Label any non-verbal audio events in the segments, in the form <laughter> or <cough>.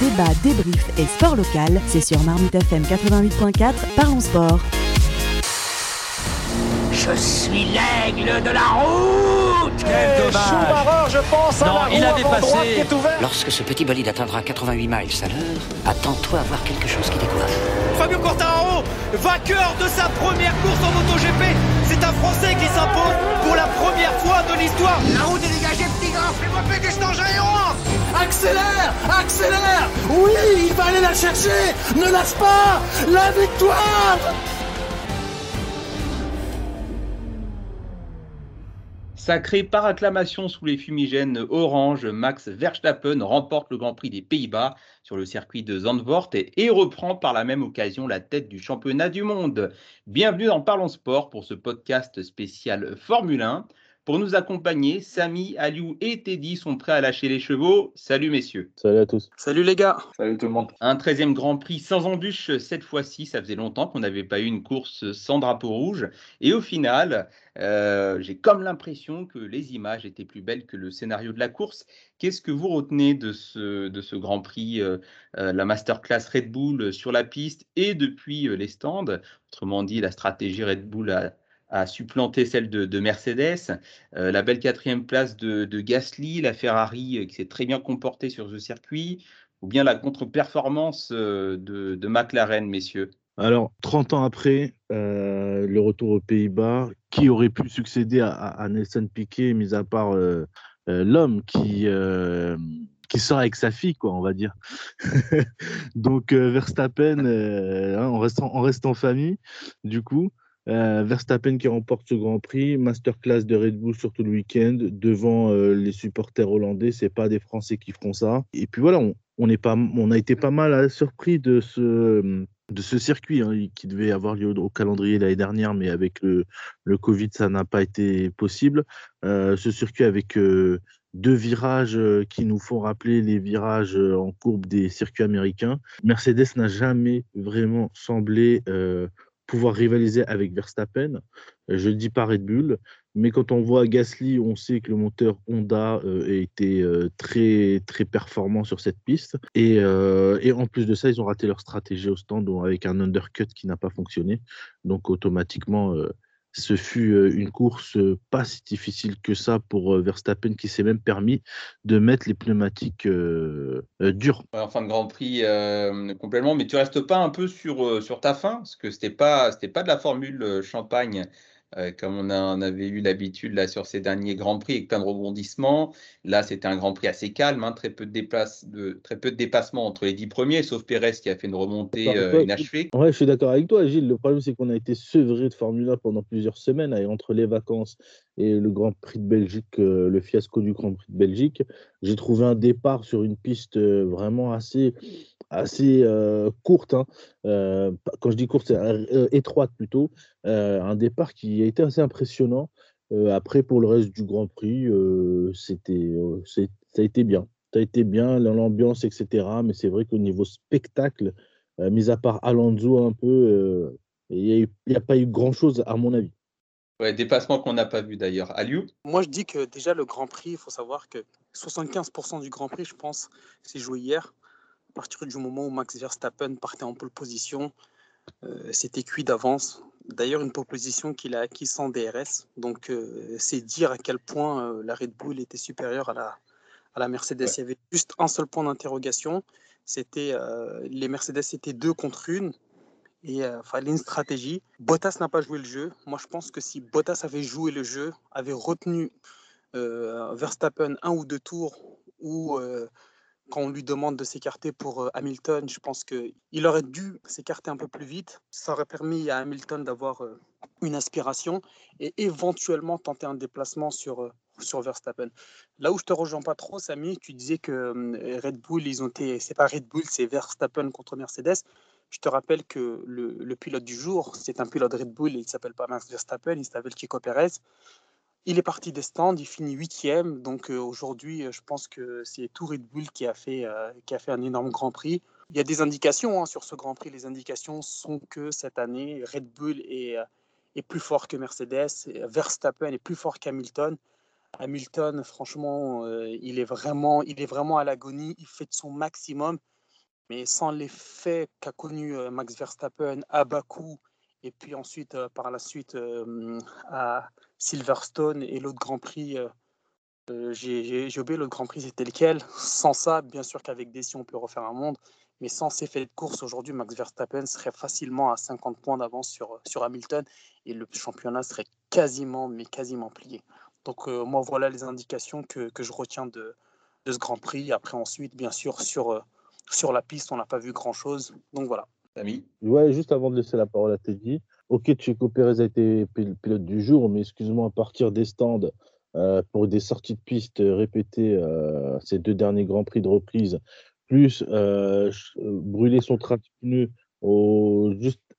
Débat, débrief et sport local, c'est sur Marmite FM 88.4, parlons sport. Je suis l'aigle de la route Quel dommage je pense, à Non, la il roue avait passé. droite qui est ouverte. Lorsque ce petit bolide atteindra 88 miles à l'heure, attends-toi à voir quelque chose qui décourage. Fabio Quartararo, vainqueur de sa première course en MotoGP. C'est un Français qui s'impose pour la première fois de l'histoire. La route est dégagée, petit gars Fais-moi péter ce engin Accélère Accélère Oui, il va aller la chercher Ne lâche pas La victoire Sacré par acclamation sous les fumigènes orange, Max Verstappen remporte le Grand Prix des Pays-Bas sur le circuit de Zandvoort et, et reprend par la même occasion la tête du championnat du monde. Bienvenue dans Parlons Sport pour ce podcast spécial Formule 1. Pour nous accompagner, Samy, Aliou et Teddy sont prêts à lâcher les chevaux. Salut messieurs. Salut à tous. Salut les gars. Salut tout le monde. Un 13e Grand Prix sans embûche cette fois-ci. Ça faisait longtemps qu'on n'avait pas eu une course sans drapeau rouge. Et au final, euh, j'ai comme l'impression que les images étaient plus belles que le scénario de la course. Qu'est-ce que vous retenez de ce, de ce Grand Prix, euh, euh, la masterclass Red Bull sur la piste et depuis euh, les stands? Autrement dit, la stratégie Red Bull a, a supplanté celle de, de Mercedes. Euh, la belle quatrième place de, Gasly, la Ferrari euh, qui s'est très bien comportée sur ce circuit, ou bien la contre-performance euh, de, McLaren, messieurs Alors, 30 ans après, le retour aux Pays-Bas, qui aurait pu succéder à, Nelson Piquet, mis à part l'homme qui, qui sort avec sa fille, quoi, on va dire. <laughs> Donc, Verstappen, euh, hein, en, on reste en famille, du coup. Euh, Verstappen qui remporte ce Grand Prix, masterclass de Red Bull sur tout le week-end devant euh, les supporters hollandais. C'est pas des Français qui feront ça. Et puis voilà, on, on pas, on a été pas mal euh, surpris de ce de ce circuit hein, qui devait avoir lieu au, calendrier l'année dernière, mais avec le, le Covid, ça n'a pas été possible. Ce circuit avec deux virages qui nous font rappeler les virages en courbe des circuits américains. Mercedes n'a jamais vraiment semblé pouvoir rivaliser avec Verstappen. Euh, Je dis pas Red Bull, mais quand on voit Gasly, on sait que le moteur Honda euh, a été euh, très très performant sur cette piste. Et, et en plus de ça, ils ont raté leur stratégie au stand avec un undercut qui n'a pas fonctionné. Donc automatiquement, ce fut euh, une course euh, pas si difficile que ça pour euh, Verstappen qui s'est même permis de mettre les pneumatiques. Ouais, En fin de Grand Prix complètement, mais tu restes pas un peu sur, ta fin, parce que c'était pas, pas de la formule champagne euh, comme on, a- on avait eu l'habitude là sur ces derniers Grands Prix avec plein de rebondissements. Là, c'était un Grand Prix assez calme, hein, très peu de déplace, de, très peu de dépassements entre les dix premiers, sauf Pérez qui a fait une remontée euh, inachevée. Ouais, je suis d'accord avec toi, Gilles. Le problème, c'est qu'on a été sevré de Formule 1 pendant plusieurs semaines, et entre les vacances et le Grand Prix de Belgique, euh, le fiasco du Grand Prix de Belgique. J'ai trouvé un départ sur une piste euh, vraiment assez, assez euh, courte. hein. Euh, quand je dis courte, c'est euh, étroite plutôt. Euh, un départ qui a été assez impressionnant. Euh, après, pour le reste du Grand Prix, euh, c'était, euh, ça a été bien. Ça a été bien, l'ambiance, etc. Mais c'est vrai qu'au niveau spectacle, euh, mis à part Alonso un peu, euh, il n'y a, pas eu grand-chose à mon avis. Ouais, dépassement qu'on n'a pas vu d'ailleurs. Aliou? Moi, je dis que déjà, le Grand Prix, il faut savoir que 75% du Grand Prix, je pense, s'est joué hier. À partir du moment où Max Verstappen partait en pole position, euh, c'était cuit d'avance. D'ailleurs, une pole position qu'il a acquise sans DRS. Donc, euh, c'est dire à quel point euh, la Red Bull était supérieure à la, à la Mercedes. Ouais. Il y avait juste un seul point d'interrogation. C'était euh, les Mercedes étaient deux contre une. Et il fallait une stratégie. Bottas n'a pas joué le jeu. Moi, je pense que si Bottas avait joué le jeu, avait retenu euh, Verstappen un ou deux tours, ou euh, quand on lui demande de s'écarter pour euh, Hamilton, je pense qu'il aurait dû s'écarter un peu plus vite. Ça aurait permis à Hamilton d'avoir euh, une aspiration et éventuellement tenter un déplacement sur, euh, sur Verstappen. Là où je te rejoins pas trop, Samy, tu disais que Red Bull, ils ont été, c'est pas Red Bull, c'est Verstappen contre Mercedes. Je te rappelle que le, pilote du jour, c'est un pilote Red Bull, il s'appelle pas Max Verstappen, il s'appelle Chico Perez. Il est parti des stands, il finit huitième. Donc euh, aujourd'hui, euh, je pense que c'est tout Red Bull qui a, fait, euh, qui a fait un énorme Grand Prix. Il y a des indications hein, sur ce Grand Prix. Les indications sont que cette année, Red Bull est, est plus fort que Mercedes. Verstappen est plus fort qu'Hamilton. Hamilton, franchement, il, est vraiment, il est vraiment à l'agonie. Il fait de son maximum. Mais sans l'effet qu'a connu Max Verstappen à Bakou et puis ensuite par la suite à Silverstone et l'autre Grand Prix, j'ai oublié l'autre Grand Prix, c'était lequel? <laughs> Sans ça, bien sûr qu'avec Dessy, on peut refaire un monde. Mais sans ces faits de course, aujourd'hui, Max Verstappen serait facilement à 50 points d'avance sur, sur Hamilton et le championnat serait quasiment, mais quasiment plié. Donc, euh, moi, voilà les indications que, que je retiens de, de, ce Grand Prix. Après, ensuite, bien sûr, sur, euh, sur la piste, on n'a pas vu grand-chose. Donc, voilà. Ami? Ouais, juste avant de laisser la parole à Teddy. Ok, Chico Pérez a été pilote du jour, mais excuse-moi, à partir des stands, euh, pour des sorties de piste répétées ces deux derniers Grands Prix de reprise, plus euh, euh, brûler son train de pneus au,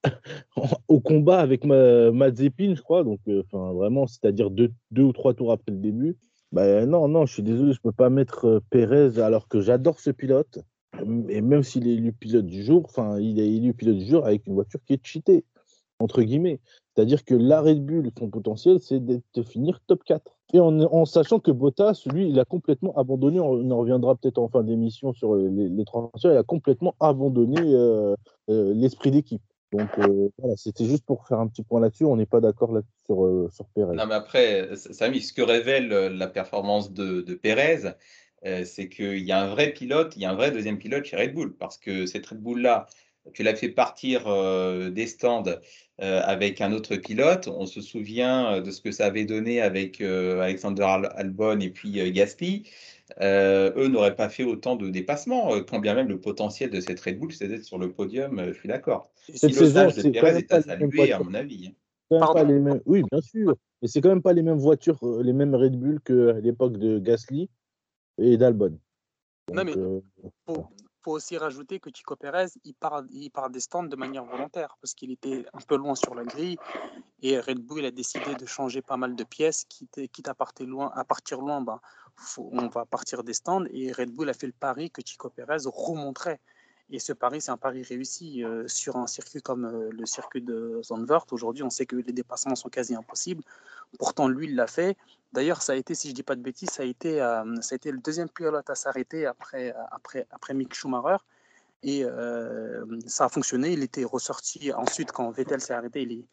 <laughs> combat avec ma, Mazepin, je crois. Donc, euh, enfin, vraiment, c'est-à-dire deux, deux, ou trois tours après le début. Ben non, non, je suis désolé, je ne peux pas mettre Pérez alors que j'adore ce pilote. Et même s'il est élu pilote du jour, enfin, il est élu pilote du jour avec une voiture qui est cheatée, entre guillemets. C'est-à-dire que la Red Bull, son potentiel, c'est de finir top 4. Et en, sachant que Bottas, lui, il a complètement abandonné, on en reviendra peut-être en fin d'émission sur les, les, transferts, il a complètement abandonné euh, euh, l'esprit d'équipe. Donc euh, voilà, c'était juste pour faire un petit point là-dessus, on n'est pas d'accord là sur, sur Pérez. Non, mais après, Samy, ce que révèle la performance de, de Pérez, c'est qu'il y a un vrai pilote, il y a un vrai deuxième pilote chez Red Bull, parce que cette Red Bull-là, tu l'as fait partir des stands euh, avec un autre pilote. On se souvient euh, de ce que ça avait donné avec euh, Alexander Albon et puis Gasly. eux n'auraient pas fait autant de dépassements, quand bien même le potentiel de cette Red Bull, c'est d'être sur le podium, je suis d'accord. Cette saison, c'est Perez est à saluer, à mon avis. Hein. Les mêmes... Oui, bien sûr, mais c'est quand même pas les mêmes voitures, les mêmes Red Bull qu'à l'époque de Gasly et d'Albon. Non, mais faut aussi rajouter que Chico Pérez, il part, il des stands de manière volontaire parce qu'il était un peu loin sur la grille et Red Bull a décidé de changer pas mal de pièces, quitte, quitte à, partir loin, à partir loin, ben, on va partir des stands et Red Bull a fait le pari que Chico Pérez remonterait. Et ce pari, c'est un pari réussi euh, sur un circuit comme euh, le circuit de Zandvoort. Aujourd'hui, on sait que les dépassements sont quasi impossibles. Pourtant, lui, il l'a fait. D'ailleurs, ça a été, si je ne dis pas de bêtises, ça a été, euh, ça a été le deuxième pilote à s'arrêter après, après, après Mick Schumacher. Et ça a fonctionné. Il était ressorti ensuite quand Vettel s'est arrêté.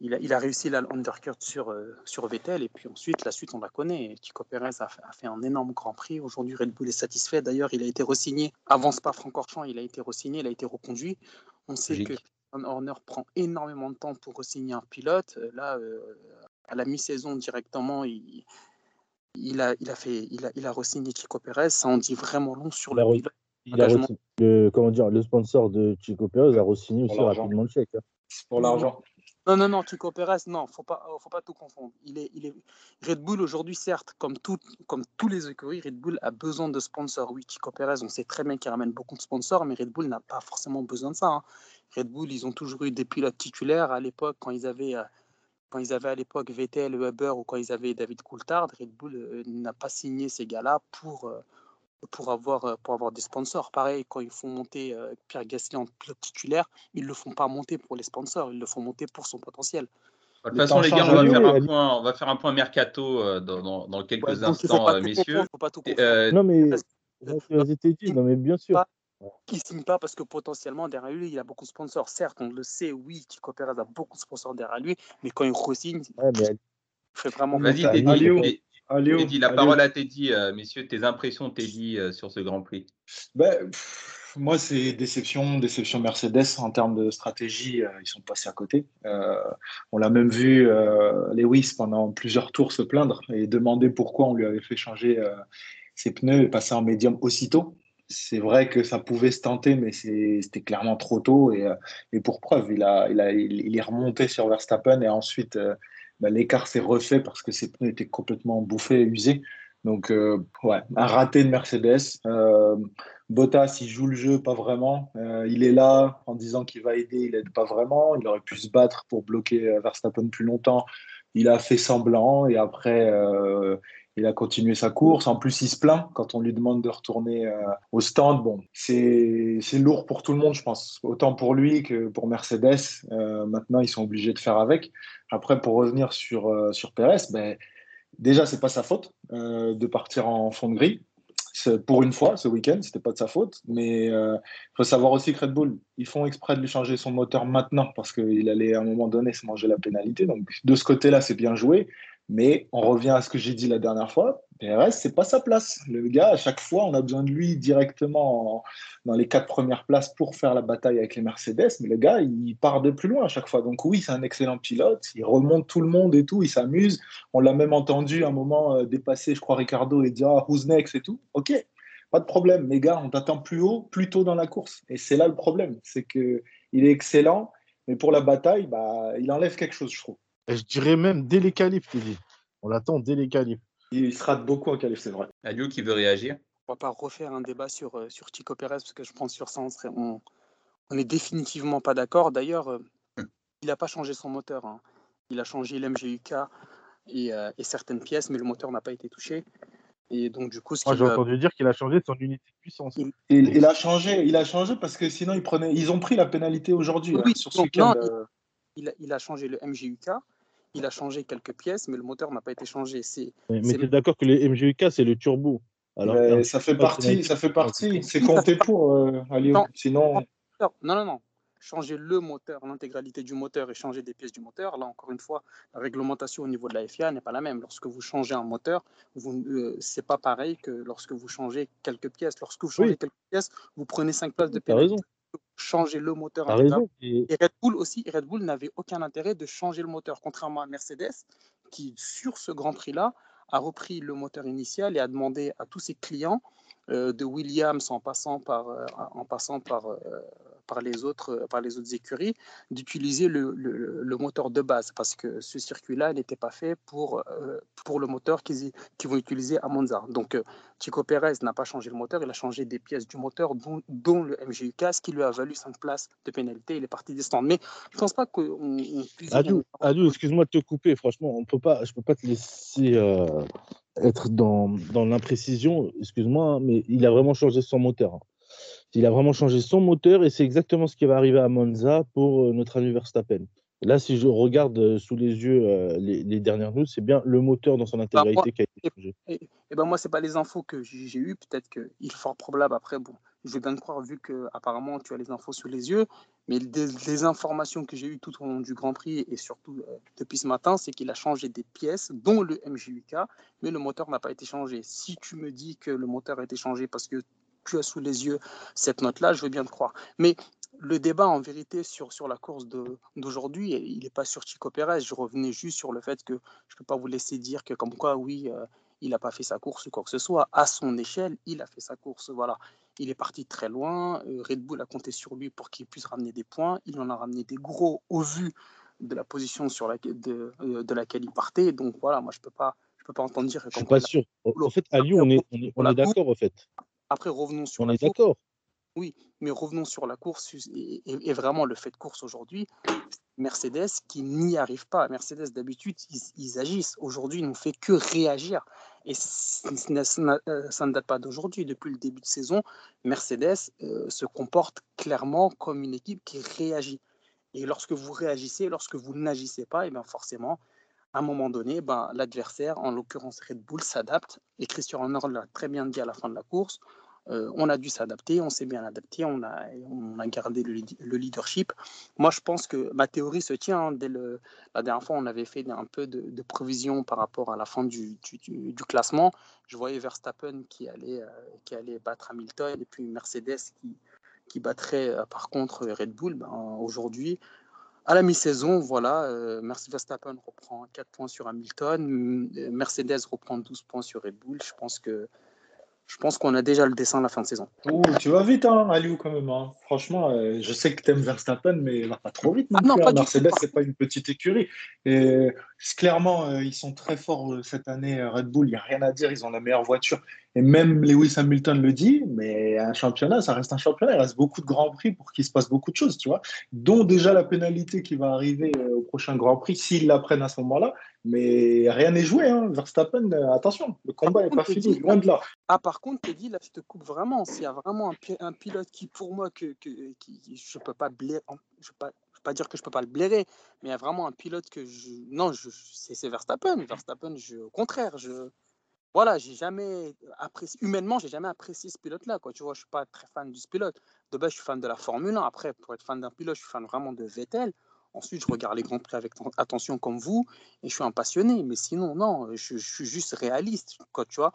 Il a, réussi l'undercut sur, euh, sur Vettel et puis ensuite la suite on la connaît. Chico Pérez a, fait un énorme Grand Prix. Aujourd'hui Red Bull est satisfait. D'ailleurs il a été resigné. Avant pas Francorchamps, il a été resigné, il a été reconduit. On sait que Horner prend énormément de temps pour resigner un pilote. Là, euh, à la mi-saison directement, il, il, a, il a fait, il a, il a resigné Chico Pérez. Ça en dit vraiment long sur le pilote. Il a le, comment dire, le sponsor de Chico Pérez a resigné aussi rapidement le chèque. Hein. Pour l'argent. Non, non, non, Chico Pérez, non, faut pas, euh, faut pas tout confondre. Il est, il est... Red Bull aujourd'hui, certes, comme, tout, comme tous les écuries, Red Bull a besoin de sponsors. Oui, Chico Pérez, on sait très bien qu'il ramène beaucoup de sponsors, mais Red Bull n'a pas forcément besoin de ça. Hein. Red Bull, ils ont toujours eu des pilotes titulaires à l'époque, quand ils avaient, euh, quand ils avaient à l'époque Vettel, Weber ou quand ils avaient David Coulthard. Red Bull euh, n'a pas signé ces gars-là pour pour avoir, euh, pour avoir des sponsors. Pareil, quand ils font monter euh, Pierre Gasly en pilote titulaire, ils ne le font pas monter pour les sponsors, ils le font monter pour son potentiel. De toute façon, les gars, on va, faire un point, on va faire un point mercato euh, dans, dans, quelques instants, messieurs. Faut pas tout non, mais, dit, non, mais bien sûr. Qui ne signe pas parce que potentiellement derrière lui, il a beaucoup de sponsors. Certes, on le sait, oui, Chico Perez a beaucoup de sponsors derrière lui, mais quand il re-signe, ouais, mais... il fait vraiment. Vas-y, Teddy, la parole à Teddy, euh, messieurs, tes impressions, Teddy, euh, sur ce Grand Prix? Ben, Moi, c'est déception, déception Mercedes en termes de stratégie. Euh, ils sont passés à côté. on l'a même vu Lewis pendant plusieurs tours se plaindre et demander pourquoi on lui avait fait changer ses pneus et passer en médium aussitôt. C'est vrai que ça pouvait se tenter, mais c'était clairement trop tôt. Et, et pour preuve, il, a, il, a, il, est remonté sur Verstappen et ensuite bah, l'écart s'est refait parce que ses pneus étaient complètement bouffés et usés. Donc, euh, ouais, un raté de Mercedes. Euh, Bottas, il joue le jeu, pas vraiment. Euh, il est là en disant qu'il va aider, il aide pas vraiment. Il aurait pu se battre pour bloquer Verstappen plus longtemps. Il a fait semblant et après, il a continué sa course. En plus, il se plaint quand on lui demande de retourner euh, au stand. Bon, c'est lourd pour tout le monde, je pense. Autant pour lui que pour Mercedes. Euh, maintenant, ils sont obligés de faire avec. Après, pour revenir sur, euh, sur Perez, ben, déjà, c'est pas sa faute de partir en fond de grille. pour une fois ce week-end, c'était pas de sa faute. Mais il euh, faut savoir aussi que Red Bull, ils font exprès de lui changer son moteur maintenant parce qu'il allait à un moment donné se manger la pénalité. Donc de ce côté-là, c'est bien joué. Mais on revient à ce que j'ai dit la dernière fois. PRS, c'est pas sa place. Le gars, à chaque fois, on a besoin de lui directement dans les quatre premières places pour faire la bataille avec les Mercedes. Mais le gars, il part de plus loin à chaque fois. Donc oui, c'est un excellent pilote. Il remonte tout le monde et tout. Il s'amuse. On l'a même entendu à un moment euh, dépasser, je crois, Ricardo et dire ah, who's next et tout. Ok, pas de problème. Mais gars, on t'attend plus haut, plus tôt dans la course. Et c'est là le problème. C'est que il est excellent, mais pour la bataille, bah, il enlève quelque chose, je trouve. Et je dirais même dès les qualifs, tu dis. On l'attend dès les qualifs. Il se rate beaucoup en qualif, c'est vrai. Aliou qui veut réagir? On va pas refaire un débat sur, euh, sur Chico Pérez parce que je pense sur ça, on, on, est définitivement pas d'accord. D'ailleurs, euh, hum. il n'a pas changé son moteur. Hein. Il a changé l'MGUK et, euh, et, certaines pièces, mais le moteur n'a pas été touché. Et donc, du coup, ce Moi, j'ai entendu dire qu'il a changé son unité de puissance. Il, il, a changé, il a changé parce que sinon, il prenait, ils ont pris la pénalité aujourd'hui. Oui, hein, sur ce non, il, il, a changé le MGUK il a changé quelques pièces, mais le moteur n'a pas été changé. C'est, mais tu es d'accord que le MGUK, c'est le turbo Alors, ça, fait partie, ça fait partie, c'est compté pour, euh, Sinon... Non, non, non. Changer le moteur, l'intégralité du moteur et changer des pièces du moteur, là encore une fois, la réglementation au niveau de la FIA n'est pas la même. Lorsque vous changez un moteur, vous, euh, c'est pas pareil que lorsque vous changez quelques pièces. Lorsque vous changez quelques pièces, vous prenez cinq places de pénalité changer le moteur. Et... Red Bull aussi, Red Bull n'avait aucun intérêt de changer le moteur, contrairement à Mercedes, qui sur ce Grand Prix-là a repris le moteur initial et a demandé à tous ses clients, de Williams en passant par, euh, en passant par euh, par les autres, euh, par les autres écuries d'utiliser le, le, moteur de base parce que ce circuit-là n'était pas fait pour, euh, pour le moteur qu'ils vont utiliser à Monza. Donc euh, Chico Pérez n'a pas changé le moteur, il a changé des pièces du moteur, dont, dont le MGUK, ce qui lui a valu 5 places de pénalité. Il est parti des stands. Mais je ne pense pas qu'on puisse. Adou, excuse-moi de te couper. Franchement, on peut pas, je ne peux pas te laisser. Être dans, dans l'imprécision, excuse-moi, hein, mais il a vraiment changé son moteur. Hein. Il a vraiment changé son moteur et c'est exactement ce qui va arriver à Monza pour euh, notre ami Verstappen. Là, si je regarde euh, sous les yeux euh, les, dernières news, c'est bien le moteur dans son bah, intégralité qui a été changé. Et, ben moi, c'est pas les infos que j'ai eues. Peut-être qu'il est fort probable. Après, bon, je vais bien te croire vu que apparemment tu as les infos sous les yeux. Mais les, informations que j'ai eues tout au long du Grand Prix et surtout depuis ce matin, c'est qu'il a changé des pièces, dont le MJUK, mais le moteur n'a pas été changé. Si tu me dis que le moteur a été changé parce que tu as sous les yeux cette note-là, je veux bien te croire. Mais le débat, en vérité, sur, sur la course d'aujourd'hui, il n'est pas sur Chico Pérez. Je revenais juste sur le fait que je ne peux pas vous laisser dire que, comme quoi, oui, euh, il n'a pas fait sa course ou quoi que ce soit. À son échelle, il a fait sa course. Voilà. Il est parti très loin. Euh, Red Bull a compté sur lui pour qu'il puisse ramener des points. Il en a ramené des gros au vu de la position sur la, de, euh, de laquelle il partait. Donc voilà, moi, je ne peux pas. Je peux pas entendre dire. Je suis pas sûr. En fait, à Lyon, on est, on est, on est d'accord, en fait. Après, revenons sur On la est d'accord. Oui, mais revenons sur la course et, vraiment le fait de course aujourd'hui. Mercedes qui n'y arrive pas. Mercedes, d'habitude, ils, agissent. Aujourd'hui, ils n'ont fait que réagir. Et ça, ne date pas d'aujourd'hui. Depuis le début de saison, Mercedes euh, se comporte clairement comme une équipe qui réagit. Et lorsque vous réagissez, lorsque vous n'agissez pas, et bien forcément, à un moment donné, ben, l'adversaire, en l'occurrence Red Bull, s'adapte. Et Christian Horner l'a très bien dit à la fin de la course. Euh, on a dû s'adapter, on s'est bien adapté, on a, gardé le, leadership. Moi, je pense que ma théorie se tient. Hein, dès le, la dernière fois, on avait fait un peu de, de prévision par rapport à la fin du, classement. Je voyais Verstappen qui allait, euh, qui allait battre Hamilton et puis Mercedes qui, qui battrait euh, par contre Red Bull. Ben, Aujourd'hui, à la mi-saison, voilà, euh, Verstappen reprend 4 points sur Hamilton, Mercedes reprend 12 points sur Red Bull. Je pense que je pense qu'on a déjà le dessin à la fin de saison. tu vas vite, hein, Aliou, quand même. Hein. Franchement, euh, je sais que tu aimes Verstappen, mais va pas trop vite. Non, ah non, pas Mercedes, c'est pas une petite écurie. Et clairement, euh, ils sont très forts euh, cette année, Red Bull. Il n'y a rien à dire. Ils ont la meilleure voiture. Et même Lewis Hamilton le dit, mais un championnat, ça reste un championnat. Il reste beaucoup de grands prix pour qu'il se passe beaucoup de choses, tu vois. Dont déjà la pénalité qui va arriver au prochain Grand Prix, s'ils la prennent à ce moment-là. Mais rien n'est joué, hein. Verstappen, euh, attention, le combat n'est pas fini, loin de là. Ah, par contre, Teddy, là, je te coupe vraiment. S'il y a vraiment un, pilote qui, pour moi, que, que qui, je ne peux pas blairer, je peux pas, pas dire que je peux pas le blairer, mais il y a vraiment un pilote que je. Non, je, c'est Verstappen. Verstappen, je, au contraire, je. Voilà, j'ai jamais apprécié, humainement, j'ai jamais apprécié ce pilote-là. Quoi. Tu vois, je suis pas très fan du pilote. De base, je suis fan de la Formule 1. Après, pour être fan d'un pilote, je suis fan vraiment de Vettel. Ensuite, je regarde les Grands Prix avec attention comme vous et je suis un passionné. Mais sinon, non, je, je suis juste réaliste. Quoi, tu vois.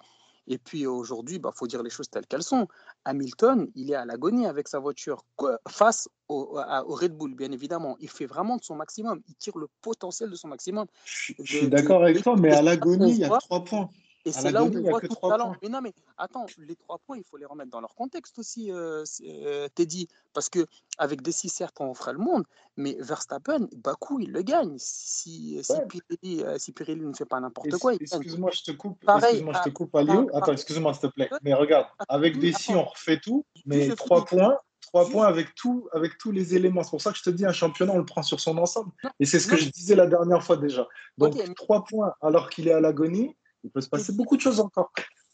Et puis aujourd'hui, il bah, faut dire les choses telles qu'elles sont. Hamilton, il est à l'agonie avec sa voiture face au, au, Red Bull, bien évidemment. Il fait vraiment de son maximum. Il tire le potentiel de son maximum. Je, suis d'accord avec toi, mais à l'agonie, il y a trois points. Et c'est là où on voit tout le talent. Mais non, mais attends, les trois points, il faut les remettre dans leur contexte aussi, euh, euh, Teddy. Parce que avec des six, certes, on ferait le monde, mais Verstappen, Bakou, il le gagne. Si, si, Pirelli, euh, si Pirelli ne fait pas n'importe quoi, Excuse-moi, je te coupe. Excuse-moi, je te coupe, Aliou. Attends, excuse-moi, s'il te plaît. Mais regarde, avec des six, on refait tout, mais trois points. Trois points avec, tout, avec tous les éléments. C'est pour ça que je te dis, un championnat, on le prend sur son ensemble. Et c'est ce que je disais la dernière fois déjà. Donc, trois points alors qu'il est à l'agonie, il peut se passer beaucoup de choses encore.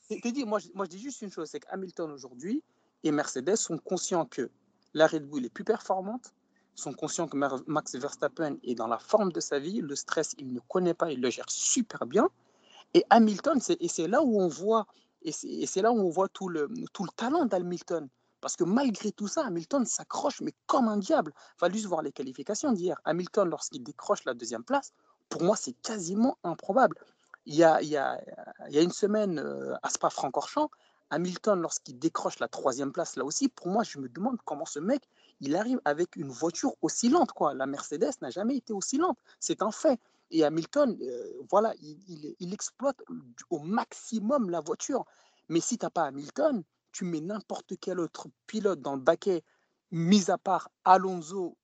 Dit, moi, moi, je dis juste une chose, c'est qu'Hamilton aujourd'hui et Mercedes sont conscients que la Red Bull est plus performante, sont conscients que Max Verstappen est dans la forme de sa vie, le stress, il ne connaît pas, il le gère super bien. Et Hamilton, et c'est là où on voit, et c'est là où on voit tout le, tout le talent d'Hamilton. Parce que malgré tout ça, Hamilton s'accroche, mais comme un diable. Il fallait juste voir les qualifications d'hier. Hamilton, lorsqu'il décroche la deuxième place, pour moi, c'est quasiment improbable. Il y a, une semaine euh, à Spa-Francorchamps, Hamilton, lorsqu'il décroche la troisième place, là aussi, pour moi, je me demande comment ce mec, il arrive avec une voiture aussi lente. Quoi. La Mercedes n'a jamais été aussi lente. C'est un fait. Et Hamilton, euh, voilà, il, il, exploite au maximum la voiture. Mais si tu n'as pas Hamilton, tu mets n'importe quel autre pilote dans le baquet, mis à part Alonso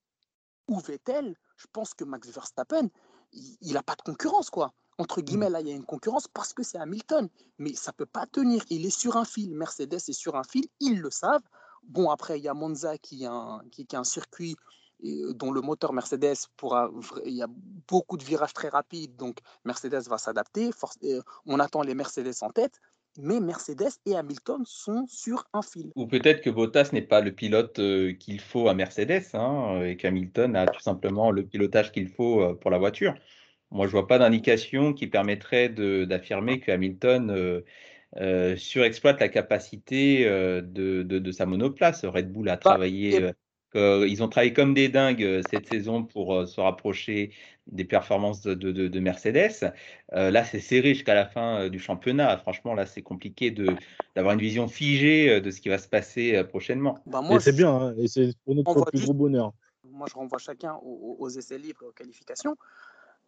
ou Vettel, je pense que Max Verstappen, il n'a pas de concurrence. quoi entre mmh. guillemets, là, il y a une concurrence parce que c'est Hamilton. Mais ça ne peut pas tenir. Il est sur un fil. Mercedes est sur un fil. Ils le savent. Bon, après, il y a Monza qui a un, qui, un circuit euh, dont le moteur Mercedes pourra. Il y a beaucoup de virages très rapides. Donc, Mercedes va s'adapter. Euh, on attend les Mercedes en tête. Mais Mercedes et Hamilton sont sur un fil. Ou peut-être que Bottas n'est pas le pilote euh, qu'il faut à Mercedes hein, et qu'Hamilton a tout simplement le pilotage qu'il faut pour la voiture. Moi, je vois pas d'indication qui permettrait d'affirmer que Hamilton euh, euh, surexploite la capacité euh, de, de, sa monoplace. Red Bull a bah, travaillé, ils ont travaillé comme des dingues cette saison pour se rapprocher des performances de, de Mercedes. là, c'est serré jusqu'à la fin du championnat. Franchement, là, c'est compliqué d'avoir une vision figée de ce qui va se passer prochainement. Bah, moi, c'est bien, hein, et c'est pour notre plus gros bonheur. Moi, je renvoie chacun aux, aux essais libres et aux qualifications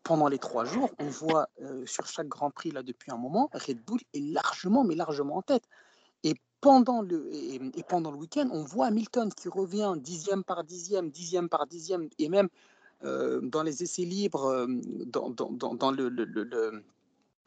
pendant les trois jours, on voit euh, sur chaque Grand Prix là depuis un moment, Red Bull est largement, mais largement en tête. Et pendant le, et, pendant le week-end, on voit Hamilton qui revient dixième par dixième, dixième par dixième, et même euh, dans les essais libres, euh, dans, dans, dans le, le, le,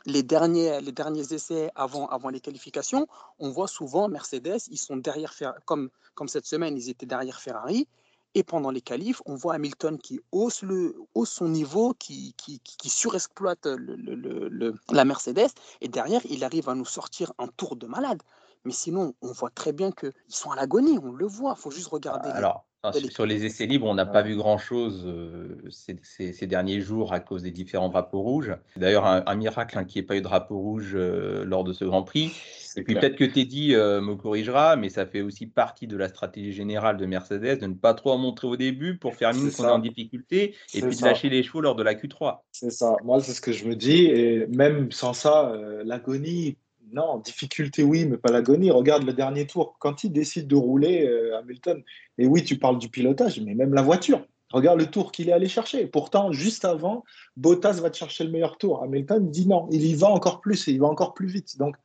les derniers, les derniers essais avant, avant les qualifications, on voit souvent Mercedes, ils sont derrière, comme, comme cette semaine, ils étaient derrière Ferrari, et pendant les qualifs, on voit Hamilton qui hausse, le, hausse son niveau, qui, qui, qui surexploite le, le, la Mercedes. Et derrière, il arrive à nous sortir un tour de malade. Mais sinon, on voit très bien qu'ils sont à l'agonie. On le voit. Il faut juste regarder. Alors, sur les essais libres, on n'a pas vu grand-chose euh, ces, derniers jours à cause des différents drapeaux rouges. C'est d'ailleurs un, miracle hein, qu'il n'y ait pas eu de drapeau rouge euh, lors de ce Grand Prix. Et puis peut-être que Teddy euh, me corrigera, mais ça fait aussi partie de la stratégie générale de Mercedes de ne pas trop en montrer au début pour faire mine qu'on est en difficulté et puis de lâcher les chevaux lors de la Q3. C'est ça. Moi, c'est ce que je me dis. Et même sans ça, l'agonie non, difficulté oui, mais pas l'agonie. Regarde le dernier tour. Quand il décide de rouler, euh, Hamilton, et oui, tu parles du pilotage, mais même la voiture. Regarde le tour qu'il est allé chercher. Pourtant, juste avant, Bottas va te chercher le meilleur tour. Hamilton dit non, il y va encore plus et il va encore plus vite. Donc,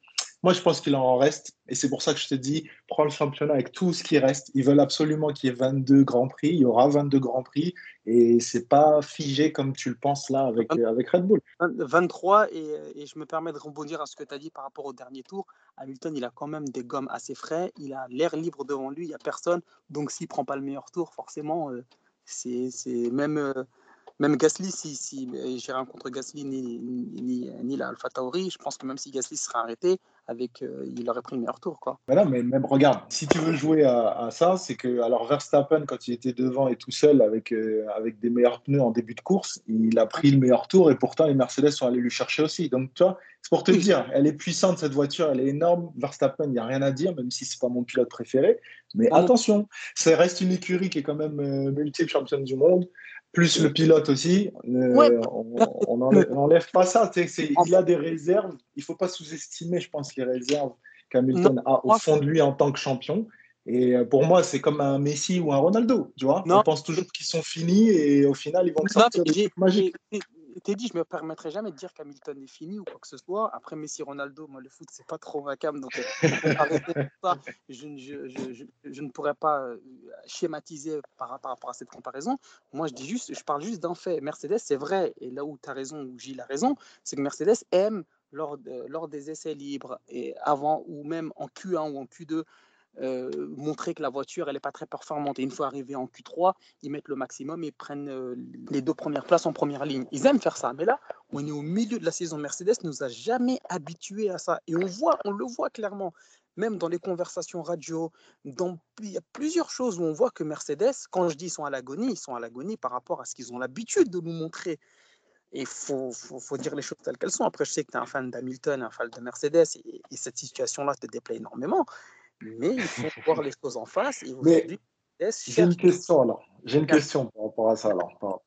moi, je pense qu'il en reste. Et c'est pour ça que je te dis, prends le championnat avec tout ce qui reste. Ils veulent absolument qu'il y ait 22 Grands Prix. Il y aura 22 Grands Prix. Et c'est pas figé comme tu le penses là avec, avec Red Bull. 23. Et, et, je me permets de rebondir à ce que tu as dit par rapport au dernier tour. Hamilton, il a quand même des gommes assez frais. Il a l'air libre devant lui. Il n'y a personne. Donc, s'il prend pas le meilleur tour, forcément, euh, c'est même. Euh, même Gasly, si, si j'ai rien contre Gasly ni, ni, ni, la Alpha Tauri, je pense que même si Gasly sera arrêté, avec, euh, il aurait pris le meilleur tour. Quoi. Mais mais même regarde, si tu veux jouer à, ça, c'est que alors Verstappen, quand il était devant et tout seul avec, euh, avec des meilleurs pneus en début de course, il a pris le meilleur tour et pourtant les Mercedes sont allés lui chercher aussi. Donc tu vois, c'est pour te dire, elle est puissante cette voiture, elle est énorme. Verstappen, il n'y a rien à dire, même si c'est pas mon pilote préféré. Mais attention, ça reste une écurie qui est quand même euh, multiple championne du monde plus le pilote aussi. Euh, on n'enlève pas ça. il a des réserves. Il ne faut pas sous-estimer, je pense, les réserves qu'Hamilton a au fond de lui en tant que champion. Et euh, pour moi, c'est comme un Messi ou un Ronaldo. Tu vois on pense toujours qu'ils sont finis et au final, ils vont sortir des trucs magiques t'es dit, je me permettrai jamais de dire qu'Hamilton est fini ou quoi que ce soit. Après Messi, Ronaldo, moi le foot c'est pas trop ma cam, donc euh, je, ne pourrais pas euh, schématiser par, rapport à cette comparaison. Moi je dis juste, je parle juste d'un fait. Mercedes, c'est vrai, et là où tu as raison, où Gilles a raison, c'est que Mercedes aime lors, lors des essais libres et avant ou même en Q1 ou en Q2 euh, montrer que la voiture elle n'est pas très performante. Et une fois arrivé en Q3, ils mettent le maximum et prennent euh, les deux premières places en première ligne. Ils aiment faire ça. Mais là, on est au milieu de la saison. Mercedes nous a jamais habitués à ça. Et on voit, on le voit clairement. Même dans les conversations radio, il y a plusieurs choses où on voit que Mercedes, quand je dis ils sont à l'agonie, ils sont à l'agonie par rapport à ce qu'ils ont l'habitude de nous montrer. Et il faut, faut, faut, dire les choses telles qu'elles sont. Après, je sais que tu es un fan d'Hamilton, un fan de Mercedes, et, et cette situation-là te déplaît énormément mais il faut <laughs> voir les choses en face. j'ai une question alors. J'ai une question par rapport à ça alors.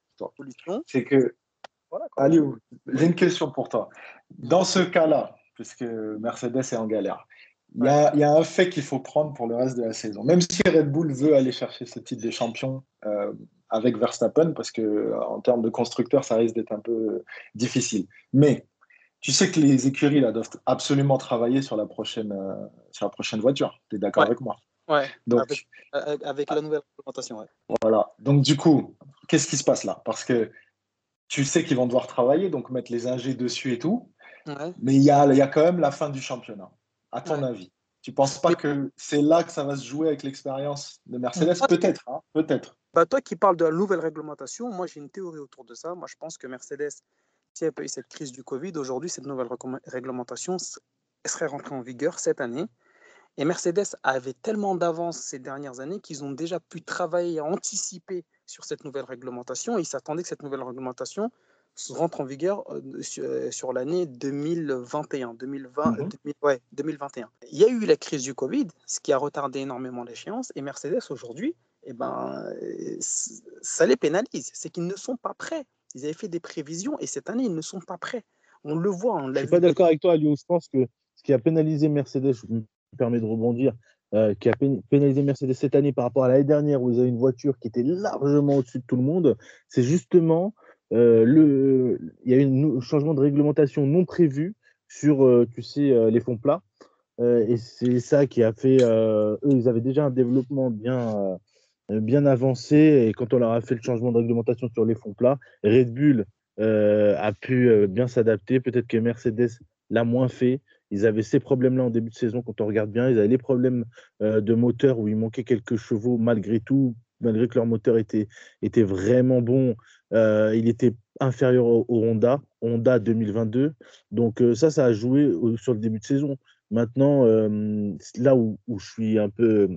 C'est que, voilà, j'ai une question pour toi. Dans ce cas-là, puisque Mercedes est en galère, il y, a, y, a, un fait qu'il faut prendre pour le reste de la saison. Même si Red Bull veut aller chercher ce titre des champions euh, avec Verstappen, parce que en termes de constructeur, ça risque d'être un peu difficile. Mais tu sais que les écuries là, doivent absolument travailler sur la prochaine, euh, sur la prochaine voiture. Tu es d'accord avec moi? Ouais, Donc, avec, la nouvelle réglementation. Voilà. Donc, du coup, qu'est-ce qui se passe là? Parce que tu sais qu'ils vont devoir travailler, donc mettre les ingés dessus et tout. Mais il y a, y a quand même la fin du championnat. À ton avis Tu penses pas que c'est là que ça va se jouer avec l'expérience de Mercedes? Peut-être, hein, peut-être. Bah, toi qui parles de la nouvelle réglementation, moi j'ai une théorie autour de ça. Moi je pense que Mercedes s'il n'y avait pas eu cette crise du Covid, aujourd'hui, cette nouvelle réglementation serait rentrée en vigueur cette année. Et Mercedes avait tellement d'avance ces dernières années qu'ils ont déjà pu travailler et anticiper sur cette nouvelle réglementation. ils s'attendaient que cette nouvelle réglementation rentre en vigueur euh, euh, sur, l'année 2021, 2020, 2021. Mhm. Il y a eu la crise du Covid, ce qui a retardé énormément l'échéance. Et Mercedes, aujourd'hui, eh ben, ça les pénalise. C'est qu'ils ne sont pas prêts. Ils avaient fait des prévisions et cette année, ils ne sont pas prêts. On le voit. On je ne suis pas d'accord avec toi, Aliou. Je pense que ce qui a pénalisé Mercedes, je me permets de rebondir, euh, qui a pénalisé Mercedes cette année par rapport à l'année dernière où ils avaient une voiture qui était largement au-dessus de tout le monde, c'est justement euh, le. Il y a eu un changement de réglementation non prévu sur, euh, tu sais, les fonds plats. et c'est ça qui a fait. eux, ils avaient déjà un développement bien bien avancé et quand on leur a fait le changement de réglementation sur les fonds plats, Red Bull euh, a pu euh, bien s'adapter. Peut-être que Mercedes l'a moins fait. Ils avaient ces problèmes-là en début de saison quand on regarde bien. Ils avaient les problèmes de moteur où il manquait quelques chevaux malgré tout, malgré que leur moteur était, était vraiment bon. il était inférieur au, Honda, Honda 2022. Donc ça, ça a joué sur le début de saison. Maintenant, là où, je suis un peu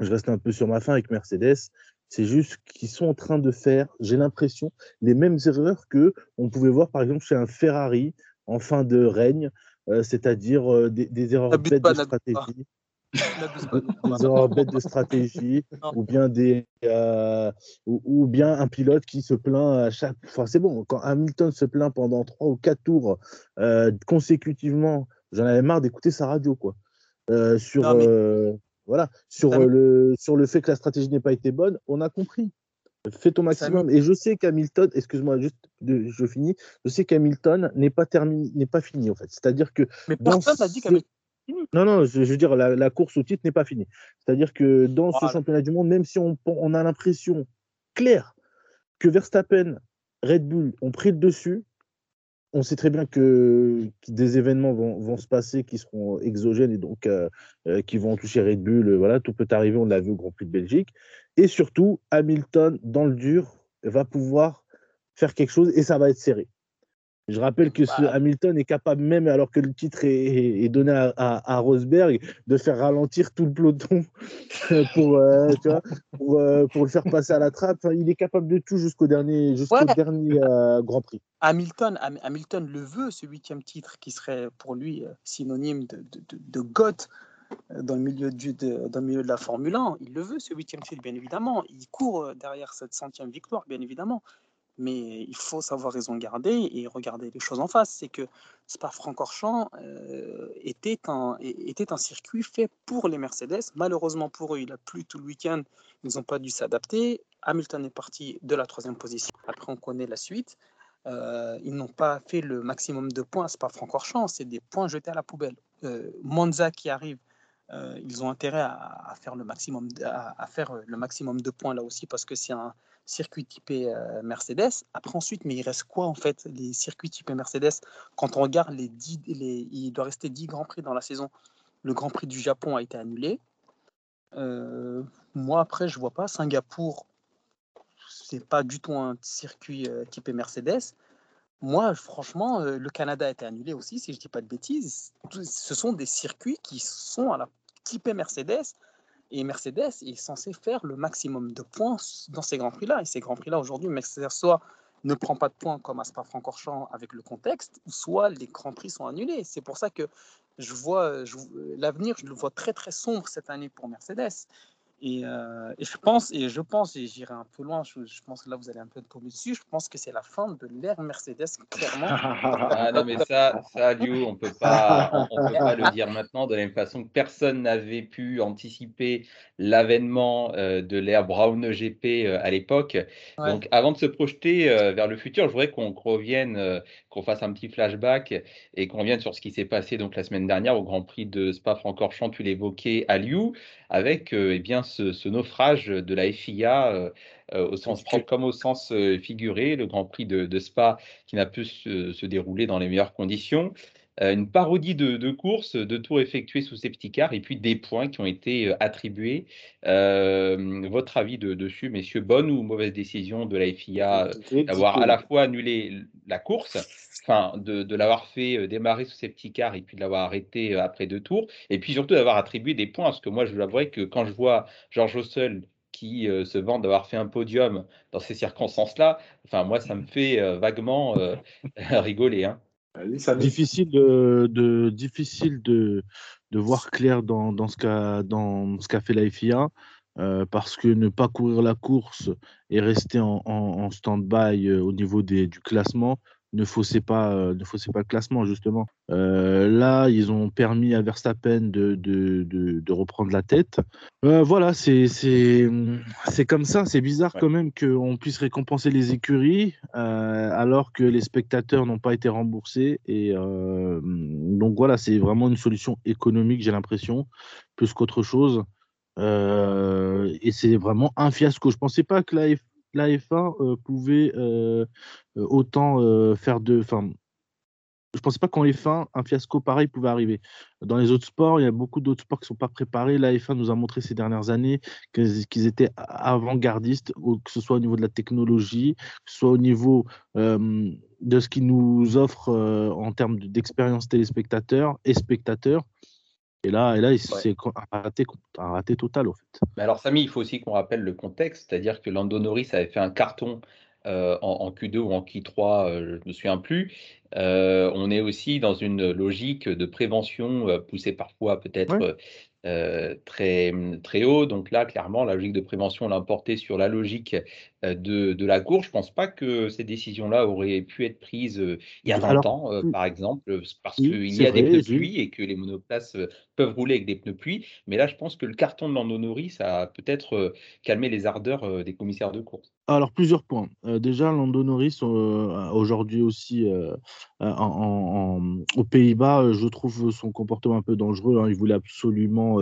je reste un peu sur ma fin avec Mercedes. C'est juste qu'ils sont en train de faire, j'ai l'impression, les mêmes erreurs que on pouvait voir par exemple chez un Ferrari en fin de règne, euh, c'est-à-dire euh, des, erreurs bêtes de stratégie. <laughs> des erreurs bêtes de stratégie <laughs> ou bien des euh, ou, bien un pilote qui se plaint à chaque enfin c'est bon quand Hamilton se plaint pendant trois ou quatre tours consécutivement j'en avais marre d'écouter sa radio quoi. Sur voilà, sur, euh, le, sur le fait que la stratégie n'ait pas été bonne, on a compris. Fais ton maximum. Et je sais qu'Hamilton, excuse-moi, juste, je finis, je sais qu'Hamilton n'est pas terminé, n'est pas fini en fait. C'est-à-dire que. Mais personne n'a dit qu'Hamilton. Non, non, je, veux dire, la, course au titre n'est pas finie. C'est-à-dire que dans ce championnat du monde, même si on, on a l'impression claire que Verstappen, Red Bull ont pris le dessus, on sait très bien que, des événements vont, se passer qui seront exogènes et donc euh, euh, qui vont toucher Red Bull. Euh, voilà, tout peut arriver, on l'a vu au Grand Prix de Belgique. Et surtout, Hamilton, dans le dur, va pouvoir faire quelque chose et ça va être serré. Je rappelle que ce. Hamilton est capable, même alors que le titre est, est donné à, à- à Rosberg, de faire ralentir tout le peloton <laughs> pour, euh, tu vois, pour, euh, pour le faire passer à la trappe. Il est capable de tout jusqu'au dernier, jusqu'au Ouais. dernier euh, Grand Prix. Hamilton, Ham- Hamilton le veut, ce huitième titre qui serait pour lui synonyme de, de, de, euh, dans le, milieu du, de, dans le milieu de la Formule 1. Il le veut, ce huitième titre, bien évidemment. Il court derrière cette centième victoire, bien évidemment. Mais il faut savoir raison garder et regarder les choses en face. C'est que Spa-Francorchamps euh, était, un, circuit fait pour les Mercedes. Malheureusement pour eux, il a plu tout le week-end. Ils n'ont pas dû s'adapter. Hamilton est parti de la troisième position. Après, on connaît la suite. Euh, ils n'ont pas fait le maximum de points. C'est pas Francorchamps, c'est des points jetés à la poubelle. Euh, Monza qui arrive, ils ont intérêt à, à à, à, faire le maximum de points là aussi parce que c'est un circuit typé euh, Mercedes. Après ensuite, mais il reste quoi en fait les circuits typés Mercedes? Quand on regarde les 10, les, il doit rester 10 grands prix dans la saison. Le Grand Prix du Japon a été annulé. Euh, moi après, je vois pas Singapour c'est pas du tout un circuit euh, typé Mercedes. Moi, franchement, euh, le Canada a été annulé aussi, si je dis pas de bêtises. Ce sont des circuits qui sont à la typée Mercedes. Et Mercedes est censé faire le maximum de points dans ces grands prix-là. Et ces grands prix-là, aujourd'hui, Mercedes soit ne prend pas de points comme à Spa-Francorchamps avec le contexte, soit les grands prix sont annulés. C'est pour ça que je vois l'avenir, je le vois très très sombre cette année pour Mercedes. Et, euh, et, je pense, et je pense, et j'irai un peu loin, je, je, pense que là vous allez un peu tomber dessus, je pense que c'est la fin de l'ère Mercedes, clairement. ah non, mais ça, ça Liu, on peut pas, on, on, peut pas le dire maintenant, de la même façon que personne n'avait pu anticiper l'avènement euh, de l'ère Brown GP euh, à l'époque. Ouais. Donc avant de se projeter euh, vers le futur, je voudrais qu'on qu revienne, euh, qu'on fasse un petit flashback et qu'on revienne sur ce qui s'est passé donc la semaine dernière au Grand Prix de Spa-Francorchamps, tu l'évoquais à Liu, avec eh bien ce, ce, naufrage de la FIA euh, euh, au sens propre comme au sens euh, figuré, le Grand Prix de, de Spa qui n'a pu se, se, dérouler dans les meilleures conditions. Une parodie de, de course, de tours effectués sous safety car et puis des points qui ont été euh, attribués. votre avis de, dessus, messieurs, bonne ou mauvaise décision de la FIA d'avoir à la fois annulé la course, enfin de, de l'avoir fait démarrer sous safety car et puis de l'avoir arrêté après deux tours, et puis surtout d'avoir attribué des points, parce que moi je vous l'avouerai que quand je vois Georges Russell qui euh, se vante d'avoir fait un podium dans ces circonstances-là, enfin moi ça me fait euh, vaguement euh, <laughs> rigoler. Hein. Difficile de, de difficile de, de, voir clair dans, dans ce qu'a dans ce qu'a fait la FIA. Euh, parce que ne pas courir la course et rester en, en, en stand-by euh, au niveau des, du classement ne faussait pas, euh, ne faussait pas le classement justement. Euh, là, ils ont permis à Verstappen de, de, de, de reprendre la tête. Euh, voilà, c'est comme ça. C'est bizarre ouais. quand même qu'on puisse récompenser les écuries alors que les spectateurs n'ont pas été remboursés. Et donc voilà, c'est vraiment une solution économique, j'ai l'impression, plus qu'autre chose. et c'est vraiment un fiasco. Je pensais pas que la F la F1 euh, pouvait euh, autant euh, faire de. Enfin, je pensais pas qu'en F1, un fiasco pareil pouvait arriver. Dans les autres sports, il y a beaucoup d'autres sports qui ne sont pas préparés. La F1 nous a montré ces dernières années qu'ils étaient avant-gardistes, que ce soit au niveau de la technologie, que ce soit au niveau de ce qu'ils nous offrent en termes d'expérience téléspectateurs et spectateurs. Et là, et là c'est ouais. un, raté, un raté total, en fait. Mais alors, Samy, il faut aussi qu'on rappelle le contexte, c'est-à-dire que Lando Norris avait fait un carton euh, en, en, Q2 ou en Q3, euh, je ne me souviens plus. Euh, on est aussi dans une logique de prévention poussée parfois peut-être ouais. Très, très haut. Donc là, clairement, la logique de prévention l'a emporté sur la logique de, de la course. Je ne pense pas que ces décisions-là auraient pu être prises il y a 20 Alors, ans, par exemple, parce oui, qu'il y a vrai, des pneus pluie et que les monoplaces peuvent rouler avec des pneus pluie. Mais là, je pense que le carton de Lando Norris a peut-être calmé les ardeurs des commissaires de course. Alors, plusieurs points. Euh, déjà, Lando Norris, euh, aujourd'hui aussi, euh, aux Pays-Bas, je trouve son comportement un peu dangereux. Hein. Il voulait absolument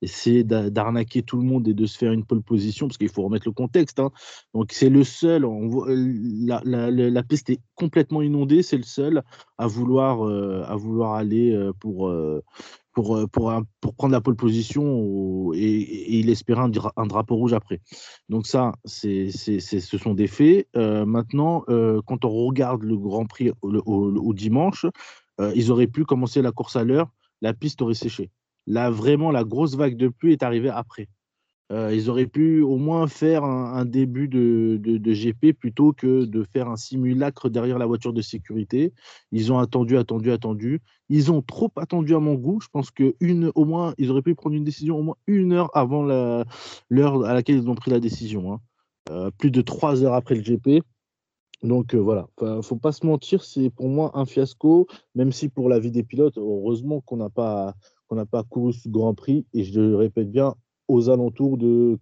essayer d'arnaquer tout le monde et de se faire une pole position, parce qu'il faut remettre le contexte. Hein. Donc, c'est le seul, la, la, piste est complètement inondée, c'est le seul à vouloir, à vouloir aller pour pour, euh, pour, pour prendre la pole position et, il espérait un, drapeau rouge après. Donc ça, c'est, ce sont des faits. maintenant, quand on regarde le Grand Prix au, dimanche, ils auraient pu commencer la course à l'heure, la piste aurait séché. Là, vraiment, la grosse vague de pluie est arrivée après. Euh, ils auraient pu au moins faire un, début de, GP plutôt que de faire un simulacre derrière la voiture de sécurité. Ils ont attendu, attendu, attendu. Ils ont trop attendu à mon goût. Je pense que au moins, ils auraient pu prendre une décision au moins une heure avant l'heure à laquelle ils ont pris la décision. Hein. Euh, plus de trois heures après le GP. Donc euh, voilà, voilà, faut pas se mentir, c'est pour moi un fiasco, même si pour la vie des pilotes, heureusement qu'on n'a pas qu'on n'a pas couru ce Grand Prix. Et je le répète bien, aux alentours de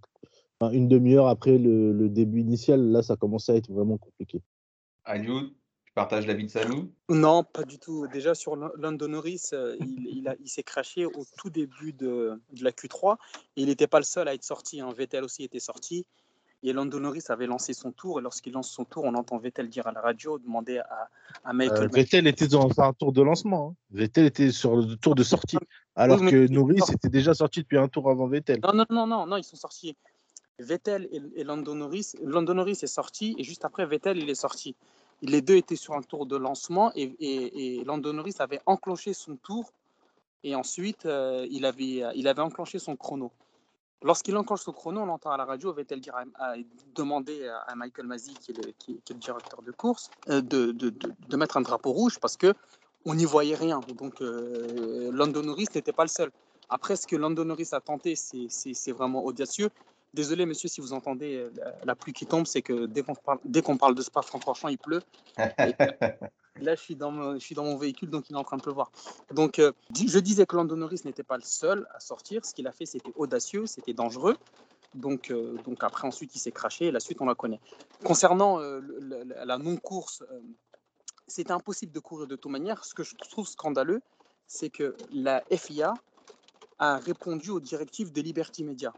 une demi-heure après le, début initial. Là, ça commençait à être vraiment compliqué. Agnew, tu partages l'avis de Samy Non, pas du tout. Déjà, sur Lando Norris, euh, il, il, s'est craché au tout début de, la Q3. Et il n'était pas le seul à être sorti. Hein. Vettel aussi était sorti. Et Lando Norris avait lancé son tour. Et lorsqu'il lance son tour, on entend Vettel dire à la radio, demander à, à Michael. Euh, Vettel était dans un tour de lancement. Hein. Vettel était sur le tour de sortie. Alors que Norris était déjà sorti depuis un tour avant Vettel. Non, non, non, non, non ils sont sortis. Vettel et, Lando Norris. Lando Norris est sorti et juste après Vettel, il est sorti. Les deux étaient sur un tour de lancement et, et, Lando Norris avait enclenché son tour et ensuite euh, il, avait, il avait enclenché son chrono. Lorsqu'il enclenche son chrono, on entend à la radio Vettel dire à, demander à Michael Masi, qui est le, qui, est le directeur de course, euh, de, de, de, mettre un drapeau rouge parce que on n'y voyait rien. Donc euh, n'était pas le seul. Après, ce que Lando Norris a tenté, c'est vraiment audacieux. Désolé, monsieur, si vous entendez euh, la, pluie qui tombe, c'est que dès qu'on parle, parle, de Spa-Francorchamps, il pleut. <laughs> là, je suis, dans mon, je suis dans mon véhicule, donc il est en train de pleuvoir. Donc, euh, je disais que Lando Norris n'était pas le seul à sortir. Ce qu'il a fait, c'était audacieux, c'était dangereux. Donc, donc après, ensuite, il s'est craché. Et la suite, on la connaît. Concernant la non-course c'était impossible de courir de toute manière. Ce que je trouve scandaleux, c'est que la FIA a répondu aux directives de Liberty Media.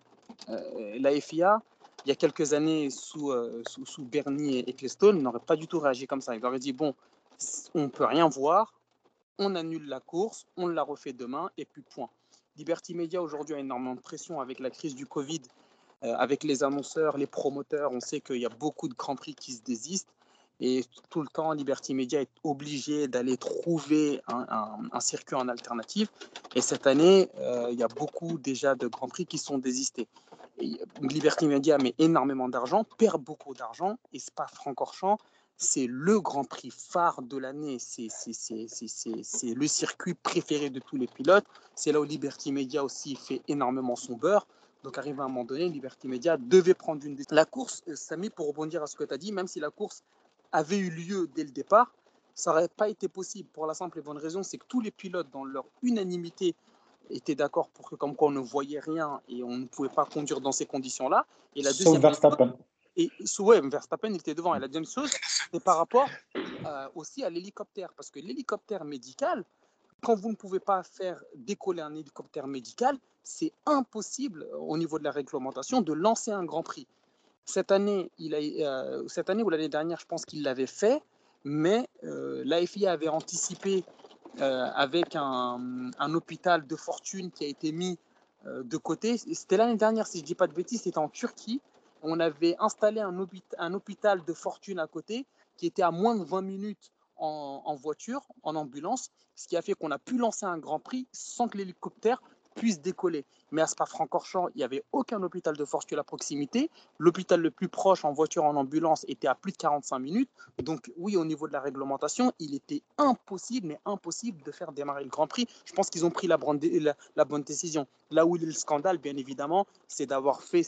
Euh, la FIA, il y a quelques années, sous, euh, sous, Bernie et Ecclestone, n'aurait pas du tout réagi comme ça. Il aurait dit, bon, on ne peut rien voir, on annule la course, on la refait demain, et puis point. Liberty Media, aujourd'hui, a énormément de pression avec la crise du Covid, euh, avec les annonceurs, les promoteurs. On sait qu'il y a beaucoup de Grands Prix qui se désistent. Et tout le temps, Liberty Media est obligé d'aller trouver un, circuit en alternative. Et cette année, euh, il y a beaucoup déjà de Grands Prix qui sont désistés. Liberty Media met énormément d'argent, perd beaucoup d'argent. Et Spa-Francorchamps, c'est le Grand Prix phare de l'année. C'est le circuit préféré de tous les pilotes. C'est là où Liberty Media aussi fait énormément son beurre. Donc, arrivé à un moment donné, Liberty Media devait prendre une décision. La course, euh, Samy, pour rebondir à ce que tu as dit, même si la course avait eu lieu dès le départ, ça n'aurait pas été possible pour la simple et bonne raison, c'est que tous les pilotes, dans leur unanimité, étaient d'accord pour que comme quoi on ne voyait rien et on ne pouvait pas conduire dans ces conditions-là. Et la deuxième Verstappen. Et ouais, Verstappen était devant. Et la deuxième chose, c'est par rapport euh, aussi à l'hélicoptère, parce que l'hélicoptère médical, quand vous ne pouvez pas faire décoller un hélicoptère médical, c'est impossible au niveau de la réglementation de lancer un Grand Prix. Cette année, euh, cette année ou l'année dernière, je pense qu'il l'avait fait, mais euh, l'AFI avait anticipé euh, avec un, hôpital de fortune qui a été mis euh, de côté. C'était l'année dernière, si je ne dis pas de bêtises, c'était en Turquie. On avait installé un, un, hôpital de fortune à côté qui était à moins de 20 minutes en, en voiture, en ambulance, ce qui a fait qu'on a pu lancer un Grand Prix sans que l'hélicoptère puisse décoller. Mais à Spa-Francorchamps, il n'y avait aucun hôpital de fortune à proximité. L'hôpital le plus proche en voiture, en ambulance, était à plus de 45 minutes. Donc oui, au niveau de la réglementation, il était impossible, mais impossible de faire démarrer le Grand Prix. Je pense qu'ils ont pris la, bonne décision. Là où il y a le scandale, bien évidemment, c'est d'avoir fait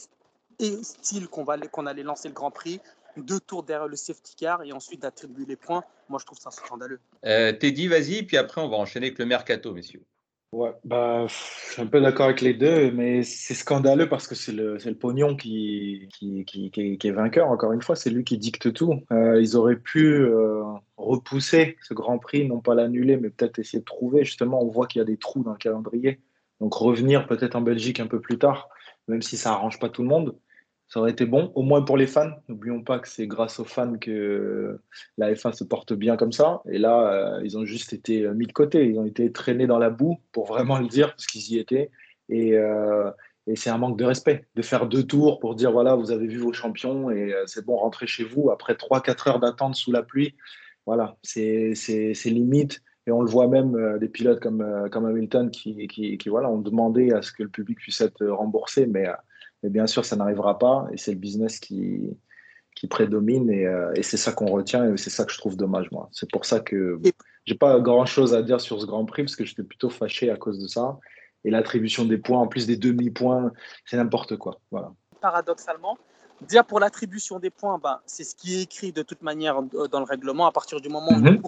style qu'on qu'on allait lancer le Grand Prix, deux tours derrière le safety car et ensuite d'attribuer les points. Moi, je trouve ça scandaleux. Euh, Teddy, vas-y, puis après, on va enchaîner avec le mercato, messieurs. Ouais, bah, je suis un peu d'accord avec les deux, mais c'est scandaleux parce que c'est le, le pognon qui, est vainqueur. Encore une fois, c'est lui qui dicte tout. Euh, ils auraient pu euh, repousser ce Grand Prix, non pas l'annuler, mais peut-être essayer de trouver. Justement, on voit qu'il y a des trous dans le calendrier. Donc revenir peut-être en Belgique un peu plus tard, même si ça arrange pas tout le monde. Ça aurait été bon, au moins pour les fans. N'oublions pas que c'est grâce aux fans que la F1 se porte bien comme ça. Et là, euh, ils ont juste été mis de côté. Ils ont été traînés dans la boue, pour vraiment le dire, parce qu'ils y étaient. Et, euh, c'est un manque de respect de faire deux tours pour dire voilà, vous avez vu vos champions et euh, c'est bon, rentrez chez vous après 3-4 heures d'attente sous la pluie. Voilà, c'est limite. Et on le voit même euh, des pilotes comme, euh, Hamilton qui, qui, qui, voilà, ont demandé à ce que le public puisse être remboursé, mais, mais bien sûr, ça n'arrivera pas. Et c'est le business qui, qui prédomine. Et, et c'est ça qu'on retient. Et c'est ça que je trouve dommage, moi. C'est pour ça que j'ai pas grand chose à dire sur ce Grand Prix, parce que j'étais plutôt fâché à cause de ça et l'attribution des points, en plus des demi-points, c'est n'importe quoi. Voilà. Paradoxalement, déjà pour l'attribution des points, ben, c'est ce qui est écrit de toute manière dans le règlement à partir du moment où mm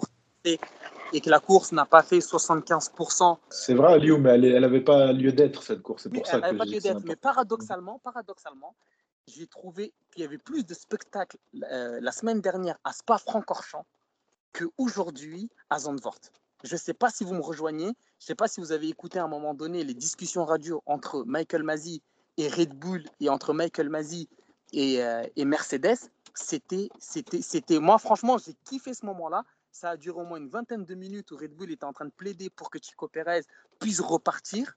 et que la course n'a pas fait 75%. C'est vrai, Liu, mais elle n'avait pas lieu d'être cette course. C'est pour ça elle que pas lieu d'être. Mais paradoxalement, paradoxalement, j'ai trouvé qu'il y avait plus de spectacles euh, la semaine dernière à Spa-Francorchamps qu'aujourd'hui à Zandvoort. Je ne sais pas si vous me rejoignez. Je ne sais pas si vous avez écouté à un moment donné les discussions radio entre Michael Masi et Red Bull et entre Michael Masi et, euh, et Mercedes. C'était, c'était, c'était. Moi, franchement, j'ai kiffé ce moment-là. Ça a duré au moins une vingtaine de minutes où Red Bull était en train de plaider pour que Chico Perez puisse repartir.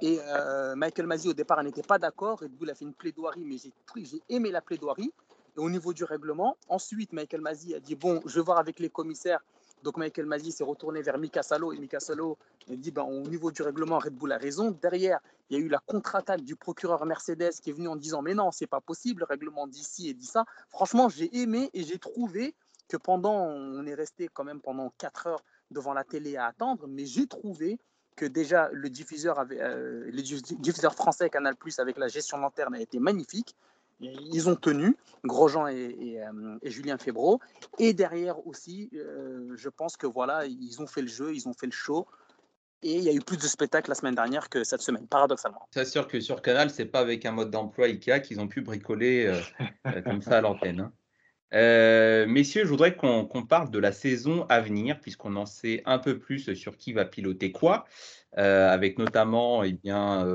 Et euh, Michael Masi, au départ, n'était pas d'accord. Red Bull a fait une plaidoirie, mais j'ai, j'ai aimé la plaidoirie. Et au niveau du règlement, ensuite, Michael Masi a dit Bon, je vais voir avec les commissaires donc Michael Masi s'est retourné vers Mika Salo et Mika Salo a dit ben, au niveau du règlement, Red Bull a raison. Derrière, il y a eu la contre-attaque du procureur Mercedes qui est venu en disant mais non, c'est pas possible, le règlement dit ci et dit ça. Franchement, j'ai aimé et j'ai trouvé que pendant, on est resté quand même pendant 4 heures devant la télé à attendre, mais j'ai trouvé que déjà le diffuseur, avait, euh, français Canal Plus avec la gestion lanterne a été magnifique. Ils ont tenu, Grosjean et, euh, et, Julien Febro. Et derrière aussi, euh, je pense que voilà, ils ont fait le jeu, ils ont fait le show. Et il y a eu plus de spectacles la semaine dernière que cette semaine, paradoxalement. C'est sûr que sur Canal, c'est pas avec un mode d'emploi IKEA qu'ils ont pu bricoler euh, comme ça à l'antenne. Hein. Messieurs, je voudrais qu'on parle de la saison à venir, puisqu'on en sait un peu plus sur qui va piloter quoi, avec notamment eh bien,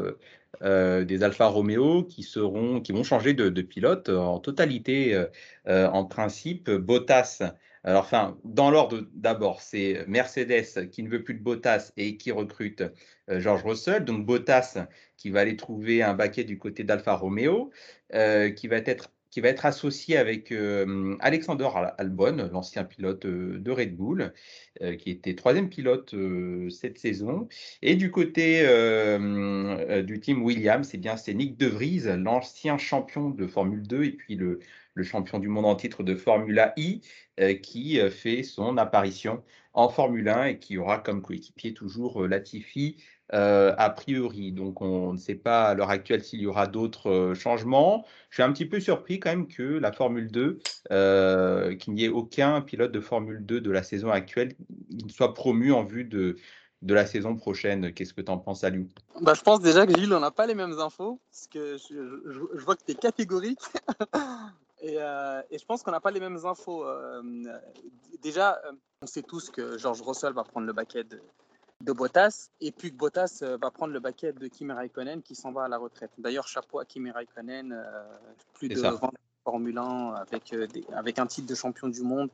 euh, des Alfa Romeo qui, seront, qui vont changer de, pilote en totalité, euh, euh, en principe. Bottas, alors enfin, dans l'ordre d'abord, c'est Mercedes qui ne veut plus de Bottas et qui recrute George Russell. Donc Bottas qui va aller trouver un baquet du côté d'Alfa Romeo, qui va être qui va être associé avec euh, Alexander Albon, l'ancien pilote euh, de Red Bull, euh, qui était troisième pilote cette saison. Et du côté du team Williams, eh bien c'est Nick De Vries, l'ancien champion de Formule 2 et puis le, le, champion du monde en titre de Formula I, qui fait son apparition en Formule 1 et qui aura comme coéquipier toujours Latifi, euh, a priori. Donc, on ne sait pas à l'heure actuelle s'il y aura d'autres euh, changements. Je suis un petit peu surpris quand même que la Formule 2, euh, qu'il n'y ait aucun pilote de Formule 2 de la saison actuelle ne soit promu en vue de, la saison prochaine. Qu'est-ce que tu en penses, Aliou? Bah, Je pense déjà que Gilles, on n'a pas les mêmes infos, parce que je, vois que tu es catégorique. <laughs> et, et, je pense qu'on n'a pas les mêmes infos. déjà, on sait tous que George Russell va prendre le baquet de, de Bottas et puis que Bottas euh, va prendre le baquet de Kimi Raikkonen qui s'en va à la retraite. D'ailleurs, chapeau à Kimi Raikkonen, euh, plus de 20 Formule 1 avec, euh, avec un titre de champion du monde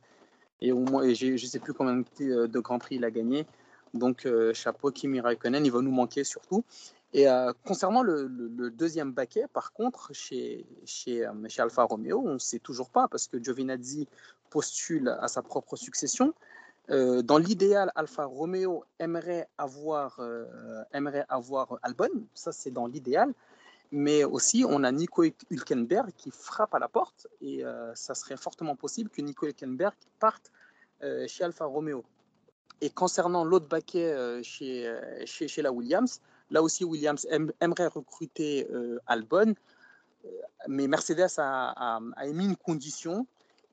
et au moins, je ne sais plus combien de Grands Prix il a gagné. Donc, chapeau Kimi Raikkonen, il va nous manquer surtout. Et concernant le, deuxième baquet, par contre, chez, chez, chez Alfa Romeo, on ne sait toujours pas parce que Giovinazzi postule à sa propre succession. Euh, dans l'idéal, Alfa Romeo aimerait avoir, euh, aimerait avoir Albon, ça c'est dans l'idéal, mais aussi on a Nico Hülkenberg qui frappe à la porte et euh, ça serait fortement possible que Nico Hülkenberg parte chez Alfa Romeo. Et concernant l'autre baquet chez, chez, la Williams, là aussi Williams aimerait recruter Albon, mais Mercedes a émis une condition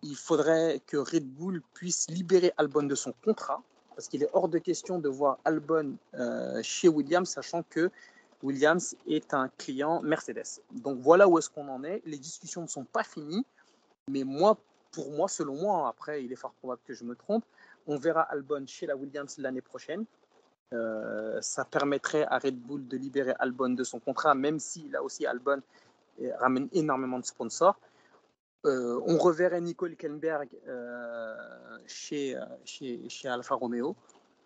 il faudrait que Red Bull puisse libérer Albon de son contrat, parce qu'il est hors de question de voir Albon euh, chez Williams, sachant que Williams est un client Mercedes. Donc voilà où est-ce qu'on en est. Les discussions ne sont pas finies, mais moi, pour moi, selon moi, après, il est fort probable que je me trompe, on verra Albon chez la Williams l'année prochaine. Euh, ça permettrait à Red Bull de libérer Albon de son contrat, même si là aussi Albon ramène énormément de sponsors. On reverrait Nicole Hülkenberg chez, chez, chez Alfa Romeo.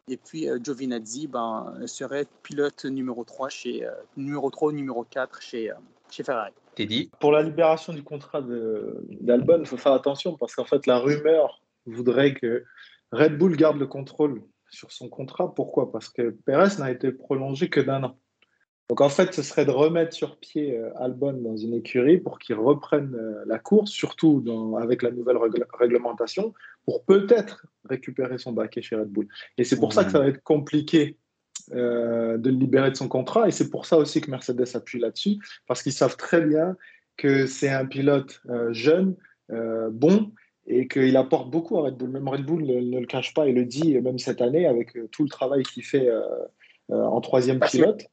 Et puis Giovinazzi ben, serait pilote numéro 3 chez numéro 3 ou numéro 4 chez, chez Ferrari. dit Pour la libération du contrat d'Albon, il faut faire attention parce qu'en fait, la rumeur voudrait que Red Bull garde le contrôle sur son contrat. Pourquoi? Parce que Perez n'a été prolongé que d'un an. Donc en fait, ce serait de remettre sur pied euh, Albon dans une écurie pour qu'il reprenne euh, la course, surtout avec la nouvelle réglementation, pour peut-être récupérer son baquet chez Red Bull. Et c'est pour ça que ça va être compliqué euh, de le libérer de son contrat. Et c'est pour ça aussi que Mercedes appuie là-dessus, parce qu'ils savent très bien que c'est un pilote jeune, bon, et qu'il apporte beaucoup à Red Bull. Même Red Bull ne, le cache pas et le dit, même cette année, avec tout le travail qu'il fait en troisième pilote.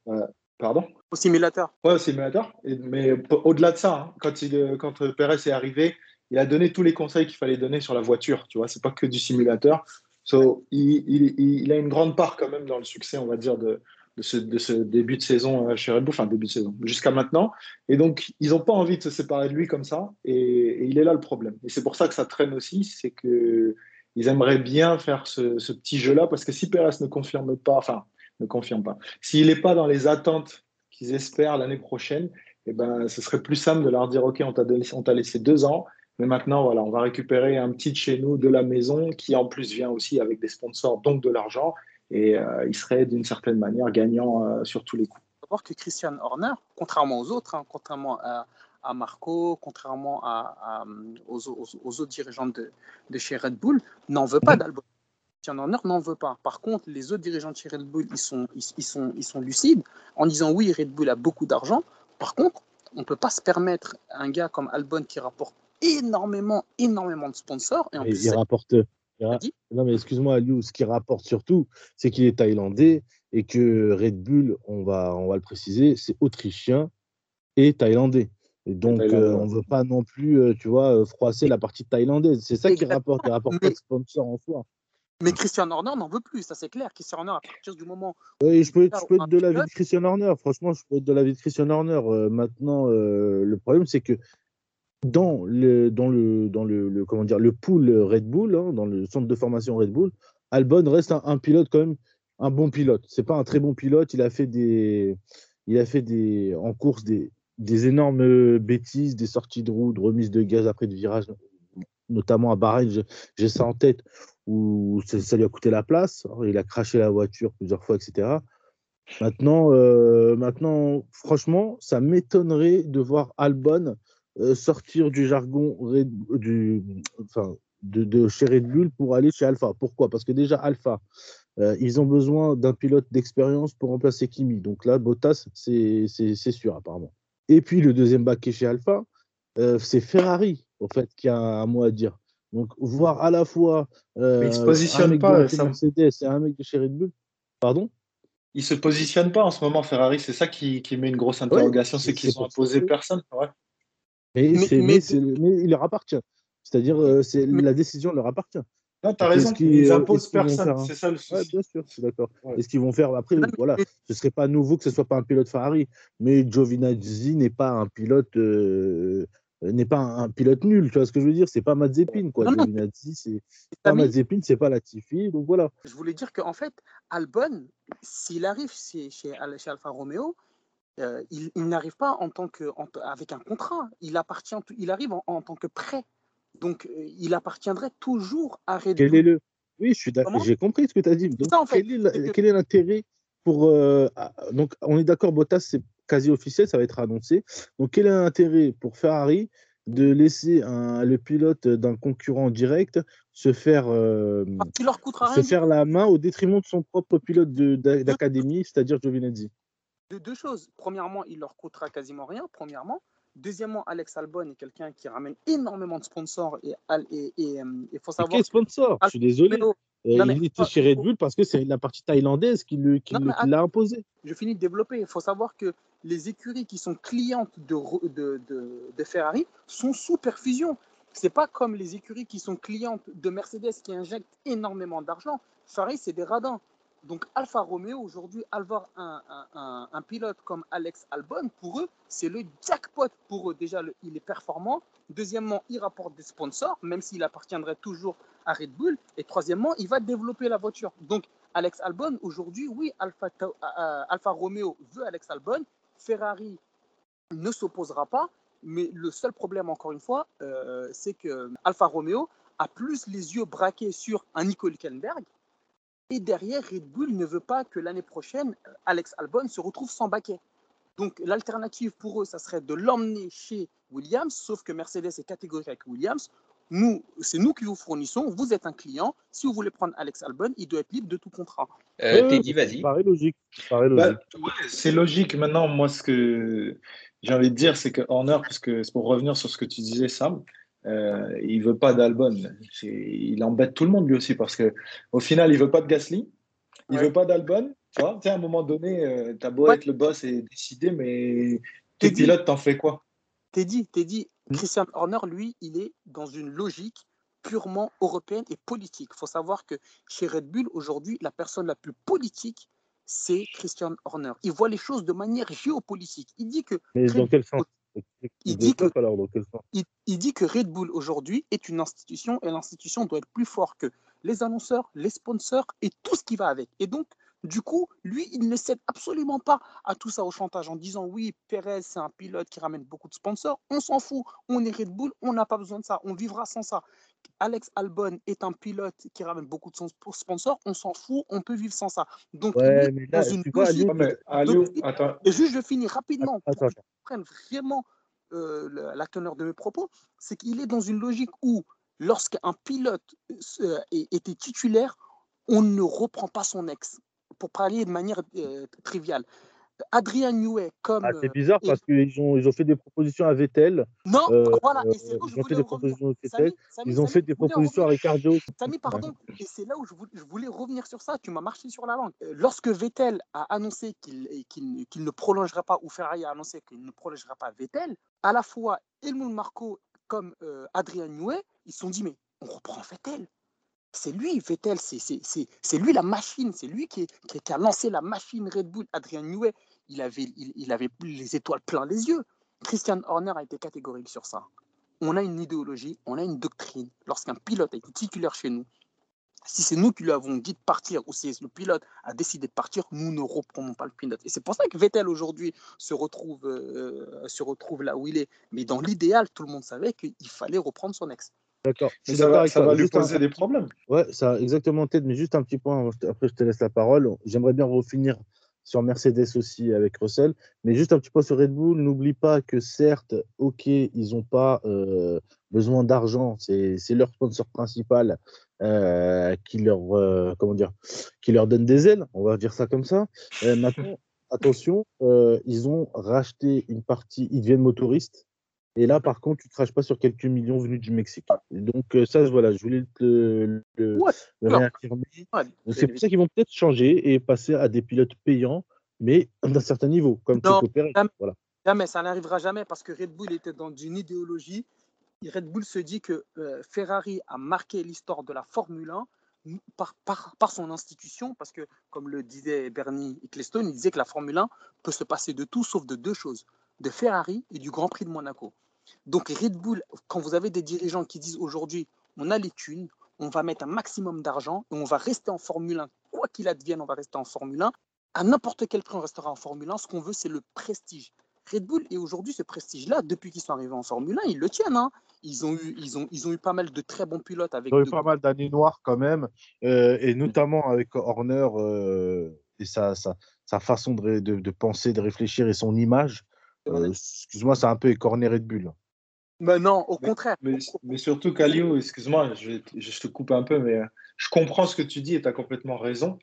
Pardon Au simulateur. Oui, au simulateur. mais au-delà de ça, hein, quand, il, quand Perez est arrivé, il a donné tous les conseils qu'il fallait donner sur la voiture. Tu vois, c'est pas que du simulateur. So, il, il, il, a une grande part quand même dans le succès, on va dire, de, de ce, début de saison euh, chez Red Bull, enfin début de saison, jusqu'à maintenant. Et donc, ils n'ont pas envie de se séparer de lui comme ça. Et, il est là le problème. Et c'est pour ça que ça traîne aussi, c'est que ils aimeraient bien faire ce, petit jeu-là, parce que si Perez ne confirme pas, enfin, ne confirme pas, s'il n'est pas dans les attentes qu'ils espèrent l'année prochaine, eh ben, ce serait plus simple de leur dire, OK, on t'a laissé deux ans, mais maintenant, voilà, on va récupérer un petit de chez nous, de la maison, qui en plus vient aussi avec des sponsors, donc de l'argent et euh, il serait d'une certaine manière gagnant euh, sur tous les coups. Il faut voir que Christian Horner, contrairement aux autres, hein, contrairement à, Marco, contrairement à, aux, autres dirigeants de, de, chez Red Bull, n'en veut pas d'Albon. Christian Horner n'en veut pas. Par contre, les autres dirigeants de chez Red Bull, ils sont, ils, sont, ils sont lucides en disant oui, Red Bull a beaucoup d'argent. Par contre, on ne peut pas se permettre un gars comme Albon qui rapporte énormément, énormément de sponsors. Et en plus, il rapporte non, mais excuse-moi, Aliou, ce qui rapporte surtout, c'est qu'il est thaïlandais et que Red Bull, on va, on va le préciser, c'est autrichien et thaïlandais. Et donc, euh, on ne veut pas non plus, euh, tu vois, euh, froisser la partie thaïlandaise. C'est ça qui rapporte, il rapporte pas de sponsor en soi. Mais Christian Horner n'en veut plus, ça c'est clair. Christian Horner, à partir du moment. Oui, je peux, je peux être de l'avis de Christian Horner. Franchement, je peux être de l'avis de Christian Horner. maintenant, le problème, c'est que dans le, dans le, dans le, comment dire, le pool Red Bull, hein, dans le centre de formation Red Bull, Albon reste un, pilote quand même, un bon pilote. C'est pas un très bon pilote. Il a fait des, il a fait des, en course des, des énormes bêtises, des sorties de route, remises de gaz après de virage, notamment à Bahreïn. J'ai ça en tête où ça, lui a coûté la place. Il a craché la voiture plusieurs fois, etc. Maintenant, euh, maintenant, franchement, ça m'étonnerait de voir Albon euh, sortir du jargon enfin, de, chez Red Bull pour aller chez Alpha. Pourquoi? Parce que déjà, Alpha, euh, ils ont besoin d'un pilote d'expérience pour remplacer Kimi. Donc là, Bottas, c'est sûr, apparemment. Et puis, le deuxième bac chez Alpha, c'est Ferrari, en fait, qui a un mot à dire. Donc, voir à la fois. il se positionne pas. Ça... Mercedes et un mec de chez Red Bull. Pardon? Il se positionne pas en ce moment, Ferrari. C'est ça qui, qui, met une grosse interrogation, c'est qu'ils ont imposé personne. Ouais. Mais, mais, il leur appartient. C'est-à-dire, euh, c'est la décision leur appartient. Non, tu as raison, ils imposent personne, c'est ça le souci. bien sûr, je suis d'accord. Et ce qu'ils vont faire après, voilà, ce serait pas nouveau que ce soit pas un pilote Ferrari, mais Giovinazzi n'est pas un pilote euh, n'est pas un, pilote nul, tu vois ce que je veux dire? C'est pas Mazepin, quoi. Giovinazzi, c'est pas Mazepin, c'est pas Latifi, donc voilà. Je voulais dire qu'en fait, Albon, s'il arrive chez, chez, chez Alfa Romeo, euh, il, n'arrive pas en tant que, avec un contrat. Il, appartient, il arrive en, tant que prêt. Donc, euh, il appartiendrait toujours à Red Bull. Quel est le... Oui, je suis d'accord. J'ai compris ce que tu as dit. Donc, quel, est l'intérêt pour. Euh, donc, on est d'accord, Bottas, c'est quasi officiel, ça va être annoncé. Donc, quel est l'intérêt pour Ferrari de laisser un, le pilote d'un concurrent direct se faire, leur se faire la main au détriment de son propre pilote d'académie, c'est-à-dire Giovinazzi? Deux choses. Premièrement, il leur coûtera quasiment rien, premièrement. Deuxièmement, Alex Albon est quelqu'un qui ramène énormé de sponsors et il faut savoir. Quel sponsor? Je suis désolé. Il était chez Red Bull parce que c'est la partie thaïlandaise qui, l'a imposé. Je finis de développer. Il faut savoir que les écuries qui sont clientes de, de, de, Ferrari sont sous perfusion. C'est pas comme les écuries qui sont clientes de Mercedes qui injectent énormément d'argent. Ferrari, c'est des radins. Donc Alfa Romeo, aujourd'hui, avoir un, pilote comme Alex Albon, pour eux, c'est le jackpot. Pour eux, déjà, il est performant. Deuxièmement, il rapporte des sponsors, même s'il appartiendrait toujours à Red Bull. Et troisièmement, il va développer la voiture. Donc Alex Albon, aujourd'hui, oui, Alfa, euh, Alfa Romeo veut Alex Albon. Ferrari ne s'opposera pas. Mais le seul problème, encore une fois, euh, c'est que Alfa Romeo a plus les yeux braqués sur un Nico Hülkenberg et derrière, Red Bull ne veut pas que l'année prochaine, Alex Albon se retrouve sans baquet. Donc l'alternative pour eux, ça serait de l'emmener chez Williams, sauf que Mercedes est catégorique avec Williams. Nous, c'est nous qui vous fournissons. Vous êtes un client. Si vous voulez prendre Alex Albon, il doit être libre de tout contrat. Euh, Teddy, vas-y. Paraît logique. Bah, logique. c'est logique. Maintenant, moi, ce que j'ai envie de dire, c'est que Horner, parce que c'est pour revenir sur ce que tu disais, Sam, euh, il veut pas d'Albon. Il embête tout le monde lui aussi parce que au final, il veut pas de Gasly, il veut pas d'Albon. Tu vois, à un moment donné, euh, tu as beau être le boss et décider, mais tes pilotes, t'en fais quoi? T'es dit, t'es dit. Christian Horner, lui, il est dans une logique purement européenne et politique. Il faut savoir que chez Red Bull, aujourd'hui, la personne la plus politique, c'est Christian Horner. Il voit les choses de manière géopolitique. Il dit que. Mais dans quel sens? Il dit, que, il, dit que Red Bull aujourd'hui est une institution et l'institution doit être plus forte que les annonceurs, les sponsors et tout ce qui va avec. Et donc, du coup, lui, il ne cède absolument pas à tout ça au chantage en disant oui, Perez, c'est un pilote qui ramène beaucoup de sponsors. On s'en fout. On est Red Bull, on n'a pas besoin de ça. On vivra sans ça. Alex Albon est un pilote qui ramène beaucoup de sponsors. On s'en fout. On peut vivre sans ça. Donc, ouais, mais là, dans une Et juste, je finis rapidement pour que prenne vraiment euh, la teneur de mes propos. C'est qu'il est dans une logique où, lorsqu'un pilote euh, était titulaire, on ne reprend pas son ex pour parler de manière euh, triviale. Adrien Newey comme. Ah, c'est bizarre parce qu'ils ont, ils ont fait des propositions à Vettel. Non, euh, voilà. Et c'est ils ont fait des propositions à Vettel. ils ont fait des propositions à Ricardo. Samy, pardon. Et c'est là où je voulais, revenir sur ça. Tu m'as marché sur la langue. Euh, lorsque Vettel a annoncé qu'il ne prolongerait pas, ou Ferrari a annoncé qu'il ne prolongerait pas Vettel, à la fois Helmut Marco comme Adrien Newey, ils se sont dit mais on reprend Vettel. C'est lui, Vettel, c'est lui la machine, c'est lui qui, a lancé la machine Red Bull. Adrien Newey, il avait, les étoiles plein les yeux. Christian Horner a été catégorique sur ça. On a une idéologie, on a une doctrine. Lorsqu'un pilote est titulaire chez nous, si c'est nous qui lui avons dit de partir ou si le pilote a décidé de partir, nous ne reprenons pas le pilote. Et c'est pour ça que Vettel aujourd'hui se retrouve, euh, se retrouve là où il est. Mais dans l'idéal, tout le monde savait qu'il fallait reprendre son ex. D'accord. Ça va, ça va lui poser des problèmes. Ouais, ça, exactement, Ted. Mais juste un petit point, après je te laisse la parole. J'aimerais bien refinir sur Mercedes aussi avec Russell. Mais juste un petit point sur Red Bull. N'oublie pas que certes, OK, ils n'ont pas euh, besoin d'argent. C'est leur sponsor principal euh, qui, leur, euh, comment dire, qui leur donne des ailes. On va dire ça comme ça. maintenant, attention, ils ont racheté une partie, ils deviennent motoristes. Et là, par contre, tu ne craches pas sur quelques millions venus du Mexique. Donc, euh, ça, voilà, je voulais le, le, réaffirmer. c'est pour ça qu'ils vont peut-être changer et passer à des pilotes payants, mais d'un certain niveau, comme non, jamais, voilà. jamais, ça n'arrivera jamais parce que Red Bull était dans une idéologie. Red Bull se dit que euh, Ferrari a marqué l'histoire de la Formule 1 par, par, par, son institution, parce que, comme le disait Bernie Ecclestone, il disait que la Formule 1 peut se passer de tout sauf de deux choses, de Ferrari et du Grand Prix de Monaco. Donc Red Bull, quand vous avez des dirigeants qui disent aujourd'hui, on a les thunes, on va mettre un maximum d'argent et on va rester en Formule 1, quoi qu'il advienne, on va rester en Formule 1. À n'importe quel prix, on restera en Formule 1. Ce qu'on veut, c'est le prestige. Red Bull, et aujourd'hui, ce prestige-là, depuis qu'ils sont arrivés en Formule 1, ils le tiennent. Hein. Ils, ont eu, ils, ont, ils ont eu pas mal de très bons pilotes. Avec ils ont eu pas mal d'années noires quand même, euh, et notamment avec Horner euh, et sa, sa, sa façon de, de, de, penser, de réfléchir et son image. Euh, excuse-moi, c'est un peu écorné Red Bull. Mais non, au contraire. Mais, surtout, Calio, excuse-moi, je, je, te coupe un peu, mais euh, je comprends ce que tu dis et tu as complètement raison.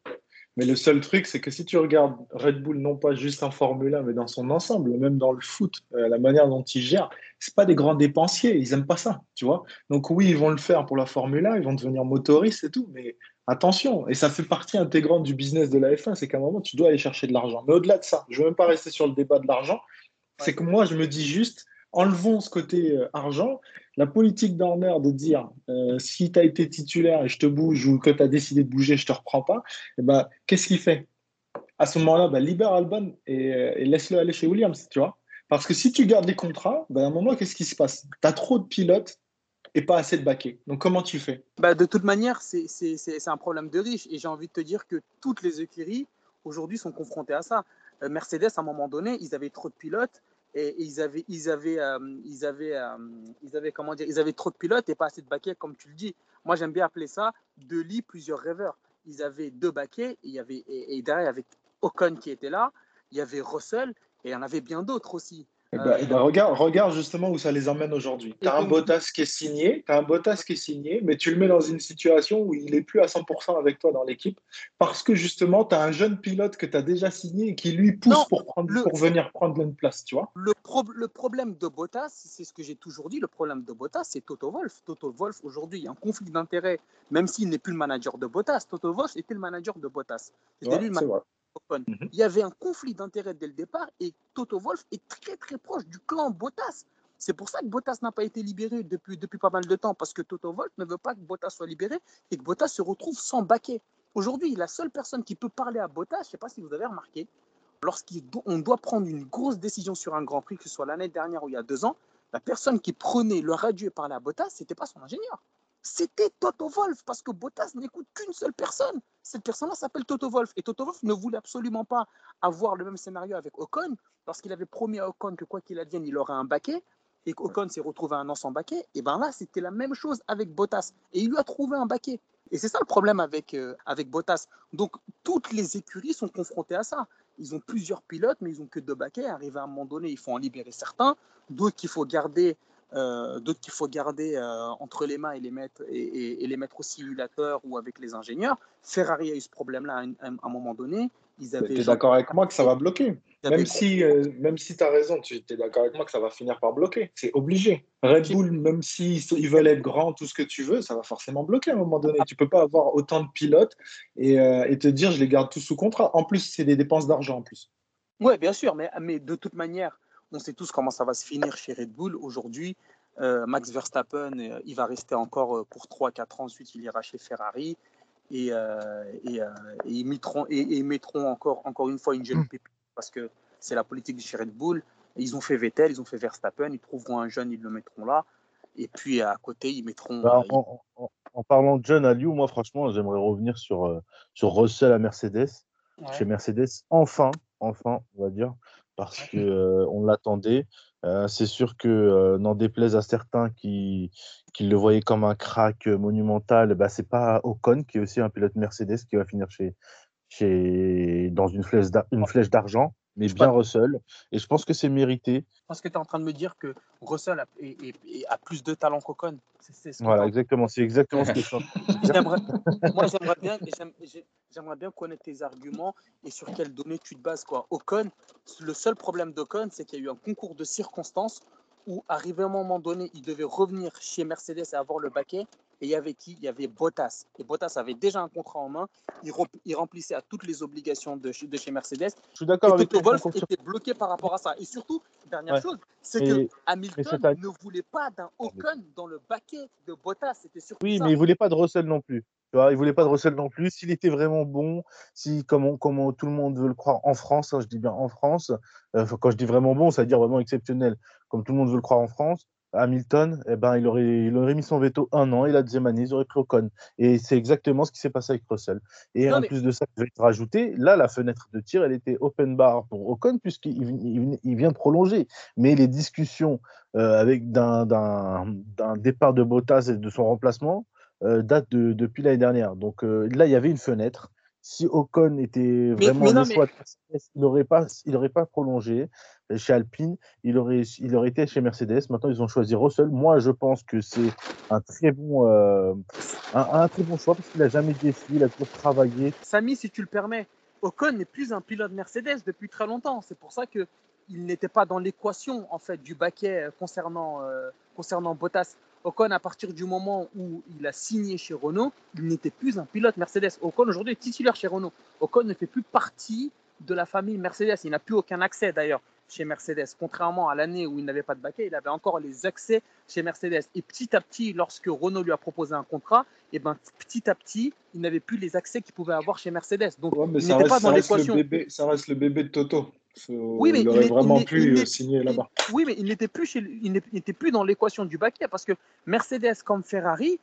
Mais le seul truc, c'est que si tu regardes Red Bull, non pas juste en Formule 1, mais dans son ensemble, même dans le foot, euh, la manière dont ils gèrent, c'est pas des grands dépensiers, ils aiment pas ça, tu vois. Donc oui, ils vont le faire pour la Formule 1, ils vont devenir motoristes et tout, mais attention, et ça fait partie intégrante du business de la F1, c'est qu'à un moment, tu dois aller chercher de l'argent. Mais au-delà de ça, je veux même pas rester sur le débat de l'argent, c'est que moi, je me dis juste, enlevons ce côté euh, argent. La politique d'Horner de dire euh, si tu as été titulaire et je te bouge ou que tu as décidé de bouger, je te reprends pas, eh ben, qu'est-ce qu'il fait? À ce moment-là, ben, libère Albon et, euh, et laisse-le aller chez Williams, tu vois. Parce que si tu gardes les contrats, ben, à un moment, qu'est-ce qui se passe? Tu as trop de pilotes et pas assez de baquets. Donc comment tu fais? Bah, De toute manière, c'est un problème de riche. Et j'ai envie de te dire que toutes les écuries, aujourd'hui, sont confrontées à ça. Mercedes, à un moment donné, ils avaient trop de pilotes et, ils avaient, ils avaient, euh, ils avaient, euh, ils avaient, comment dire, ils avaient trop de pilotes et pas assez de baquets, comme tu le dis. Moi, j'aime bien appeler ça deux lits, plusieurs rêveurs. Ils avaient deux baquets et, il y avait, et, derrière, avec Ocon qui était là, il y avait Russell et il y en avait bien d'autres aussi. Eh ben, eh ben, regarde, regarde justement où ça les emmène aujourd'hui. Tu as un Bottas qui est signé, un Bottas qui est signé, mais tu le mets dans une situation où il n'est plus à 100% avec toi dans l'équipe parce que justement, tu as un jeune pilote que tu as déjà signé et qui lui pousse pour, prendre, pour venir prendre une place, tu vois. Le, le problème de Bottas, c'est ce que j'ai toujours dit, le problème de Bottas, c'est Toto Wolf. Toto Wolf, aujourd'hui, il y a un conflit d'intérêt, même s'il n'est plus le manager de Bottas. Toto Wolf était le manager de Bottas. C'était lui le manager Mhm. Il y avait un conflit d'intérêts dès le départ et Toto Wolf est très très proche du clan Bottas. C'est pour ça que Bottas n'a pas été libéré depuis, depuis pas mal de temps, parce que Toto Wolf ne veut pas que Bottas soit libéré et que Bottas se retrouve sans baquet. Aujourd'hui, la seule personne qui peut parler à Bottas, je ne sais pas si vous avez remarqué, lorsqu'on doit prendre une grosse décision sur un Grand Prix, que ce soit l'année dernière ou il y a deux ans, la personne qui prenait le radio et parlait à Bottas, ce n'était pas son ingénieur c'était Toto Wolf, parce que Bottas n'écoute qu'une seule personne. Cette personne-là s'appelle Toto Wolf. Et Toto Wolf ne voulait absolument pas avoir le même scénario avec Ocon, lorsqu'il avait promis à Ocon que quoi qu'il advienne, il aurait un baquet, et qu'Ocon s'est retrouvé un an sans baquet, et bien là, c'était la même chose avec Bottas. Et il lui a trouvé un baquet. Et c'est ça le problème avec, euh, avec Bottas. Donc, toutes les écuries sont confrontées à ça. Ils ont plusieurs pilotes, mais ils n'ont que deux baquets. Arrivé à un moment donné, il faut en libérer certains. D'autres qu'il faut garder d'autres qu'il faut garder euh, entre les mains et les, mettre, et, les mettre au simulateur ou avec les ingénieurs. Ferrari a eu ce problème-là à, un moment donné. Tu es d'accord avec moi que ça va bloquer Même si, euh, même si tu as raison, tu es d'accord avec moi que ça va finir par bloquer. C'est obligé. Red Bull, même s'ils ils veulent être grands, tout ce que tu veux, ça va forcément bloquer à un moment donné. Tu peux pas avoir autant de pilotes et, et te dire je les garde tous sous contrat. En plus, c'est des dépenses d'argent en plus. Oui, bien sûr, mais, mais de toute manière, on sait tous comment ça va se finir chez Red Bull. Aujourd'hui, euh, Max Verstappen, euh, il va rester encore euh, pour 3-4 ans. Ensuite, il ira chez Ferrari. Et, ils mettront, et, mettront encore, encore une fois une jeune mm. pépite parce que c'est la politique de chez Red Bull. Ils ont fait Vettel, ils ont fait Verstappen, ils trouveront un jeune, ils le mettront là. Et puis à côté, ils mettront. Bah, en, parlant de jeune à Lyon, moi franchement, j'aimerais revenir sur, sur Russell à Mercedes. Chez Mercedes, enfin, enfin, on va dire, parce qu'on euh, on l'attendait. Euh, c'est sûr que euh, n'en déplaise à certains qui, qui, le voyaient comme un crack monumental, bah, c'est pas Ocon qui est aussi un pilote Mercedes qui va finir chez, chez, dans une flèche d'argent mais bien Russell. Et je pense que c'est mérité. Parce que tu es en train de me dire que Russell a, a plus de talent qu'Ocon. Voilà, exactement. C'est exactement ce que je pense. <laughs> Moi, j'aimerais bien, j'aimerais bien connaître tes arguments et sur quelles données tu te bases. Quoi. Ocon, le seul problème d'Ocon, c'est qu'il y a eu un concours de circonstances où, arrivé à un moment donné, il devait revenir chez Mercedes et avoir le baquet. Et il y avait qui? Il y avait Bottas. Et Bottas avait déjà un contrat en main. Il, il remplissait à toutes les obligations de chez, de chez Mercedes. Je suis d'accord avec Toto Wolff était bloqué par rapport à ça. Et surtout, dernière chose, c'est que Hamilton ne voulait pas d'un Ocon dans le baquet de Bottas. C'était surtout Oui, mais il voulait pas de Russell non plus. Tu vois, il voulait pas de Russell non plus. S'il était vraiment bon, si comme, comme tout le monde veut le croire en France, hein, je dis bien en France, euh, quand je dis vraiment bon, ça veut dire vraiment exceptionnel, comme tout le monde veut le croire en France, Hamilton, eh ben, il, aurait, il aurait mis son veto un an et la deuxième année, ils auraient pris Ocon. Et c'est exactement ce qui s'est passé avec Russell. Et en plus de ça, je vais te rajouter, là, la fenêtre de tir, elle était open bar pour Ocon puisqu'il il, vient de prolonger. Mais les discussions euh, avec d'un départ de Bottas et de son remplacement euh, datent de, depuis l'année dernière. Donc euh, là, il y avait une fenêtre si Ocon était vraiment le choix il n'aurait pas, il pas prolongé chez Alpine, il aurait, il aurait été chez Mercedes. Maintenant, ils ont choisi Russell. Moi, je pense que c'est un très bon, euh, un, très bon choix parce qu'il n'a jamais déçu, il a toujours travaillé. Samy, si tu le permets, Ocon n'est plus un pilote Mercedes depuis très longtemps. C'est pour ça que il n'était pas dans l'équation en fait du baquet concernant, euh, concernant Bottas. Ocon, à partir du moment où il a signé chez Renault, il n'était plus un pilote Mercedes. Ocon, aujourd'hui, est titulaire chez Renault. Ocon ne fait plus partie de la famille Mercedes. Il n'a plus aucun accès, d'ailleurs. chez Mercedes. Contrairement à l'année où il n'avait pas de baquet, il avait encore les accès chez Mercedes. Et petit à petit, lorsque Renault lui a proposé un contrat, et ben, petit à petit, il n'avait plus les accès qu'il pouvait avoir chez Mercedes. Donc, Ouais, mais il n'était pas dans l'équation. ça reste le bébé de Toto. Oui, mais il aurait vraiment pu euh, signer là-bas. Oui, mais il n'était plus, chez, il n'était plus dans l'équation du baquet parce que Mercedes comme Ferrari,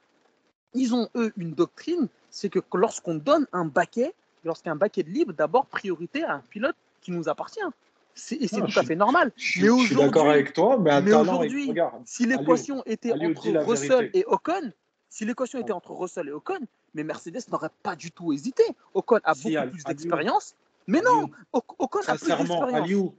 ils ont eux une doctrine, c'est que lorsqu'on donne un baquet, lorsqu'un baquet de libre, d'abord priorité à un pilote qui nous appartient. C'est- Et c'est Non, tout à fait normal. Je, Mais je suis d'accord avec toi, mais aujourd'hui, Si l'équation était entre Russell et Ocon, si l'équation était entre Russell et Ocon, mais Mercedes n'aurait pas du tout hésité. Ocon a Si, beaucoup plus d'expérience. Mais non, Ocon a plus sincèrement, d'expérience, Aliou,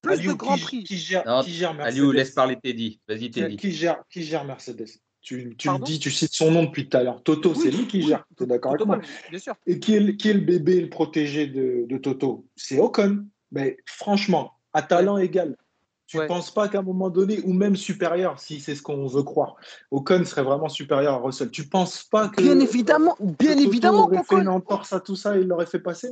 plus Aliou, de Grand qui, Prix. qui gère, Non, qui gère Mercedes Aliou, laisse parler Teddy. Vas-y, qui, Teddy. qui gère, qui gère Mercedes Tu, tu le dis, tu cites son nom depuis tout à l'heure. Toto, Oui, c'est lui qui oui, gère. Tu es d'accord avec moi Bien sûr. Et qui est, le- qui est le bébé, le protégé de, de Toto? C'est Ocon. Mais franchement, à talent égal, tu ne Ouais. penses pas qu'à un moment donné, ou même supérieur, si c'est ce qu'on veut croire, Ocon serait vraiment supérieur à Russell Tu ne penses pas que, Bien évidemment, que bien Toto évidemment aurait fait une entorse à tout ça et il l'aurait fait passer?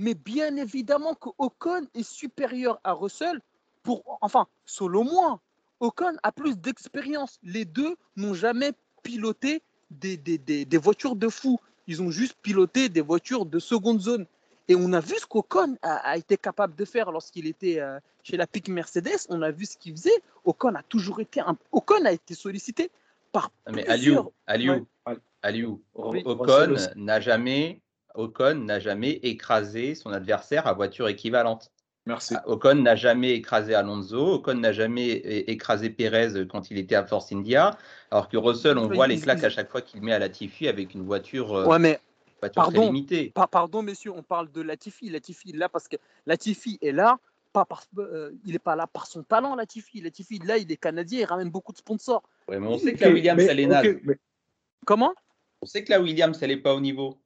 Mais bien évidemment que Ocon est supérieur à Russell pour, enfin, selon moi, Ocon a plus d'expérience. Les deux n'ont jamais piloté des, des, des, des voitures de fou. Ils ont juste piloté des voitures de seconde zone. Et on a vu ce qu'Ocon a, a été capable de faire lorsqu'il était euh, chez la PIC Mercedes. On a vu ce qu'il faisait. Ocon a toujours été un... Ocon a été sollicité par Ah, Mais. Aliou, Aliou. Aliou, Ocon n'a jamais, Ocon n'a jamais écrasé son adversaire à voiture équivalente. Merci. Ah, Ocon n'a jamais écrasé Alonso, Ocon n'a jamais écrasé Pérez quand il était à Force India, alors que Russell, on Oui, voit les claques à chaque fois qu'il met à Latifi avec une voiture, euh, Ouais, mais voiture très Pardon. limitée. Pa- pardon, messieurs, on parle de Latifi. Latifi est là parce que Latifi est là, pas parce, euh, il n'est pas là par son talent, Latifi. Latifi, là, il est canadien, il ramène beaucoup de sponsors. Ouais, mais on sait que la Williams, elle est naze. mais- Comment? On sait que la Williams, elle n'est pas au niveau.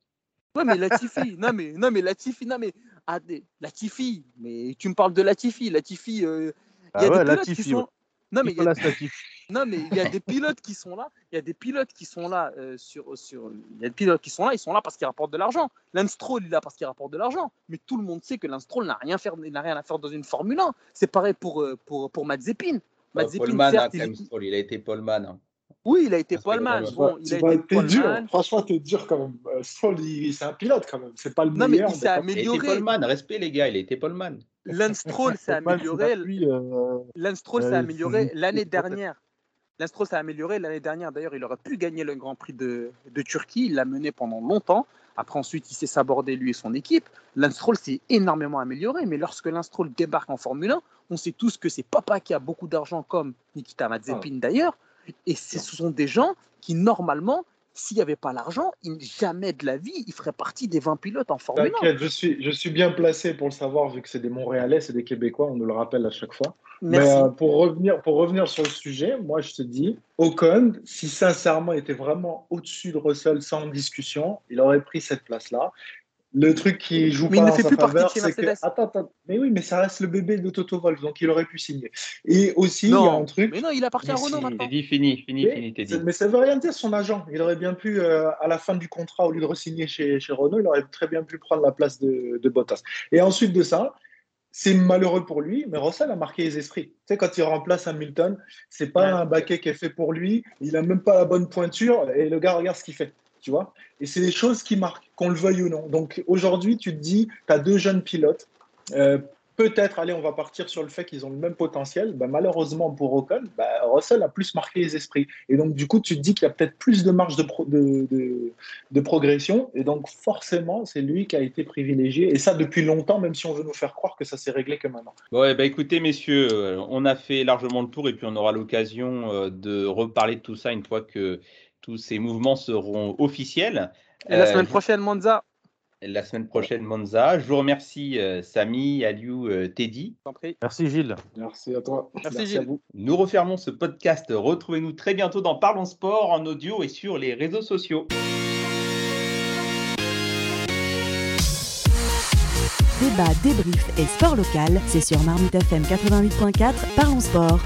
Ouais, mais Latifi, <laughs> non, mais, non, mais Latifi, non, mais ah, Latifi, mais tu me parles de Latifi. Latifi, euh, il Ah y a ouais, des pilotes Latifi, qui sont. ouais. Non, mais il y a. <laughs> Non, mais il y a des pilotes qui sont là. Il y a des pilotes qui sont là euh, sur, sur. Il y a des pilotes qui sont là. Ils sont là parce qu'ils rapportent de l'argent. Lance Stroll, il est là parce qu'il rapporte de l'argent. Mais tout le monde sait que Lance Stroll n'a rien, faire- il n'a rien à faire dans une Formule 1. C'est pareil pour, euh, pour, pour Mazepin. Mazepin, Paulman, hein, certes, il- Stroll, il a été Paulman. hein. Oui, il a été poleman. Bon, il Tu a été T'es dur, poleman. franchement, t'es dur quand même. Euh, Stroll, il- c'est un pilote quand même. C'est pas le Non, mais meilleur. il s'est mais quand- Il a été amélioré. Paulman, respect les gars, il a été Paulman. Lance <laughs> Stroll s'est c'est amélioré. euh, Lance Stroll s'est Euh, amélioré l'année dernière. Lance Stroll s'est amélioré l'année dernière. D'ailleurs, il aurait pu gagner le Grand Prix de, de Turquie. Il l'a mené pendant longtemps. Après, ensuite, il s'est sabordé lui et son équipe. Lance Stroll s'est énormément amélioré. Mais lorsque Lance Stroll débarque en Formule 1, on sait tous que c'est papa qui a beaucoup d'argent, comme Nikita Mazepin d'ailleurs. Et ce sont des gens qui, normalement, s'il n'y avait pas l'argent, jamais de la vie, il ferait partie des 20 pilotes en Formule 1. T'inquiète, je suis, je suis bien placé pour le savoir, vu que c'est des Montréalais, c'est des Québécois, on nous le rappelle à chaque fois. Merci. Mais euh, pour, revenir, pour revenir sur le sujet, moi je te dis, Ocon, si sincèrement il était vraiment au-dessus de Russell sans discussion, il aurait pris cette place-là. Le truc qui joue Mais il pas ne en fait sa plus partie de faveur, chez c'est que. Mercedes. Attends, attends, mais oui, mais ça reste le bébé de Toto Wolff, donc il aurait pu signer. Et aussi, il y a un truc. mais non, il appartient à Renault si- maintenant. Teddy, fini, fini, Mais, fini, mais ça veut rien dire son agent. Il aurait bien pu, euh, à la fin du contrat, au lieu de re-signer chez, chez Renault, il aurait très bien pu prendre la place de, de Bottas. Et ensuite de ça, c'est malheureux pour lui, mais Russell a marqué les esprits. Tu sais, quand il remplace Hamilton, c'est pas Ouais. un baquet qui est fait pour lui, il a même pas la bonne pointure, et le gars regarde ce qu'il fait. Et c'est des choses qui marquent, qu'on le veuille ou non. Donc aujourd'hui, tu te dis, tu as deux jeunes pilotes. euh, Peut-être, allez, on va partir sur le fait qu'ils ont le même potentiel. Bah, malheureusement pour Ocon, bah, Russell a plus marqué les esprits. Et donc, du coup, tu te dis qu'il y a peut-être plus de marge de, pro- de, de- de progression. Et donc, forcément, c'est lui qui a été privilégié. Et ça, depuis longtemps, même si on veut nous faire croire que ça s'est réglé que maintenant. Bon, eh ben, écoutez, messieurs, euh, on a fait largement le tour et puis on aura l'occasion euh, de reparler de tout ça une fois que tous ces mouvements seront officiels. Et la Euh, semaine prochaine, Monza. La semaine prochaine, Monza. Je vous remercie, euh, Samy, Aliou, euh, Teddy. Merci Gilles. Merci à toi. Merci, à Gilles. vous. Nous refermons ce podcast. Retrouvez-nous très bientôt dans Parlons Sport en audio et sur les réseaux sociaux. Débat, débrief et sport local, c'est sur Marmite FM 88.4, Parlons Sport.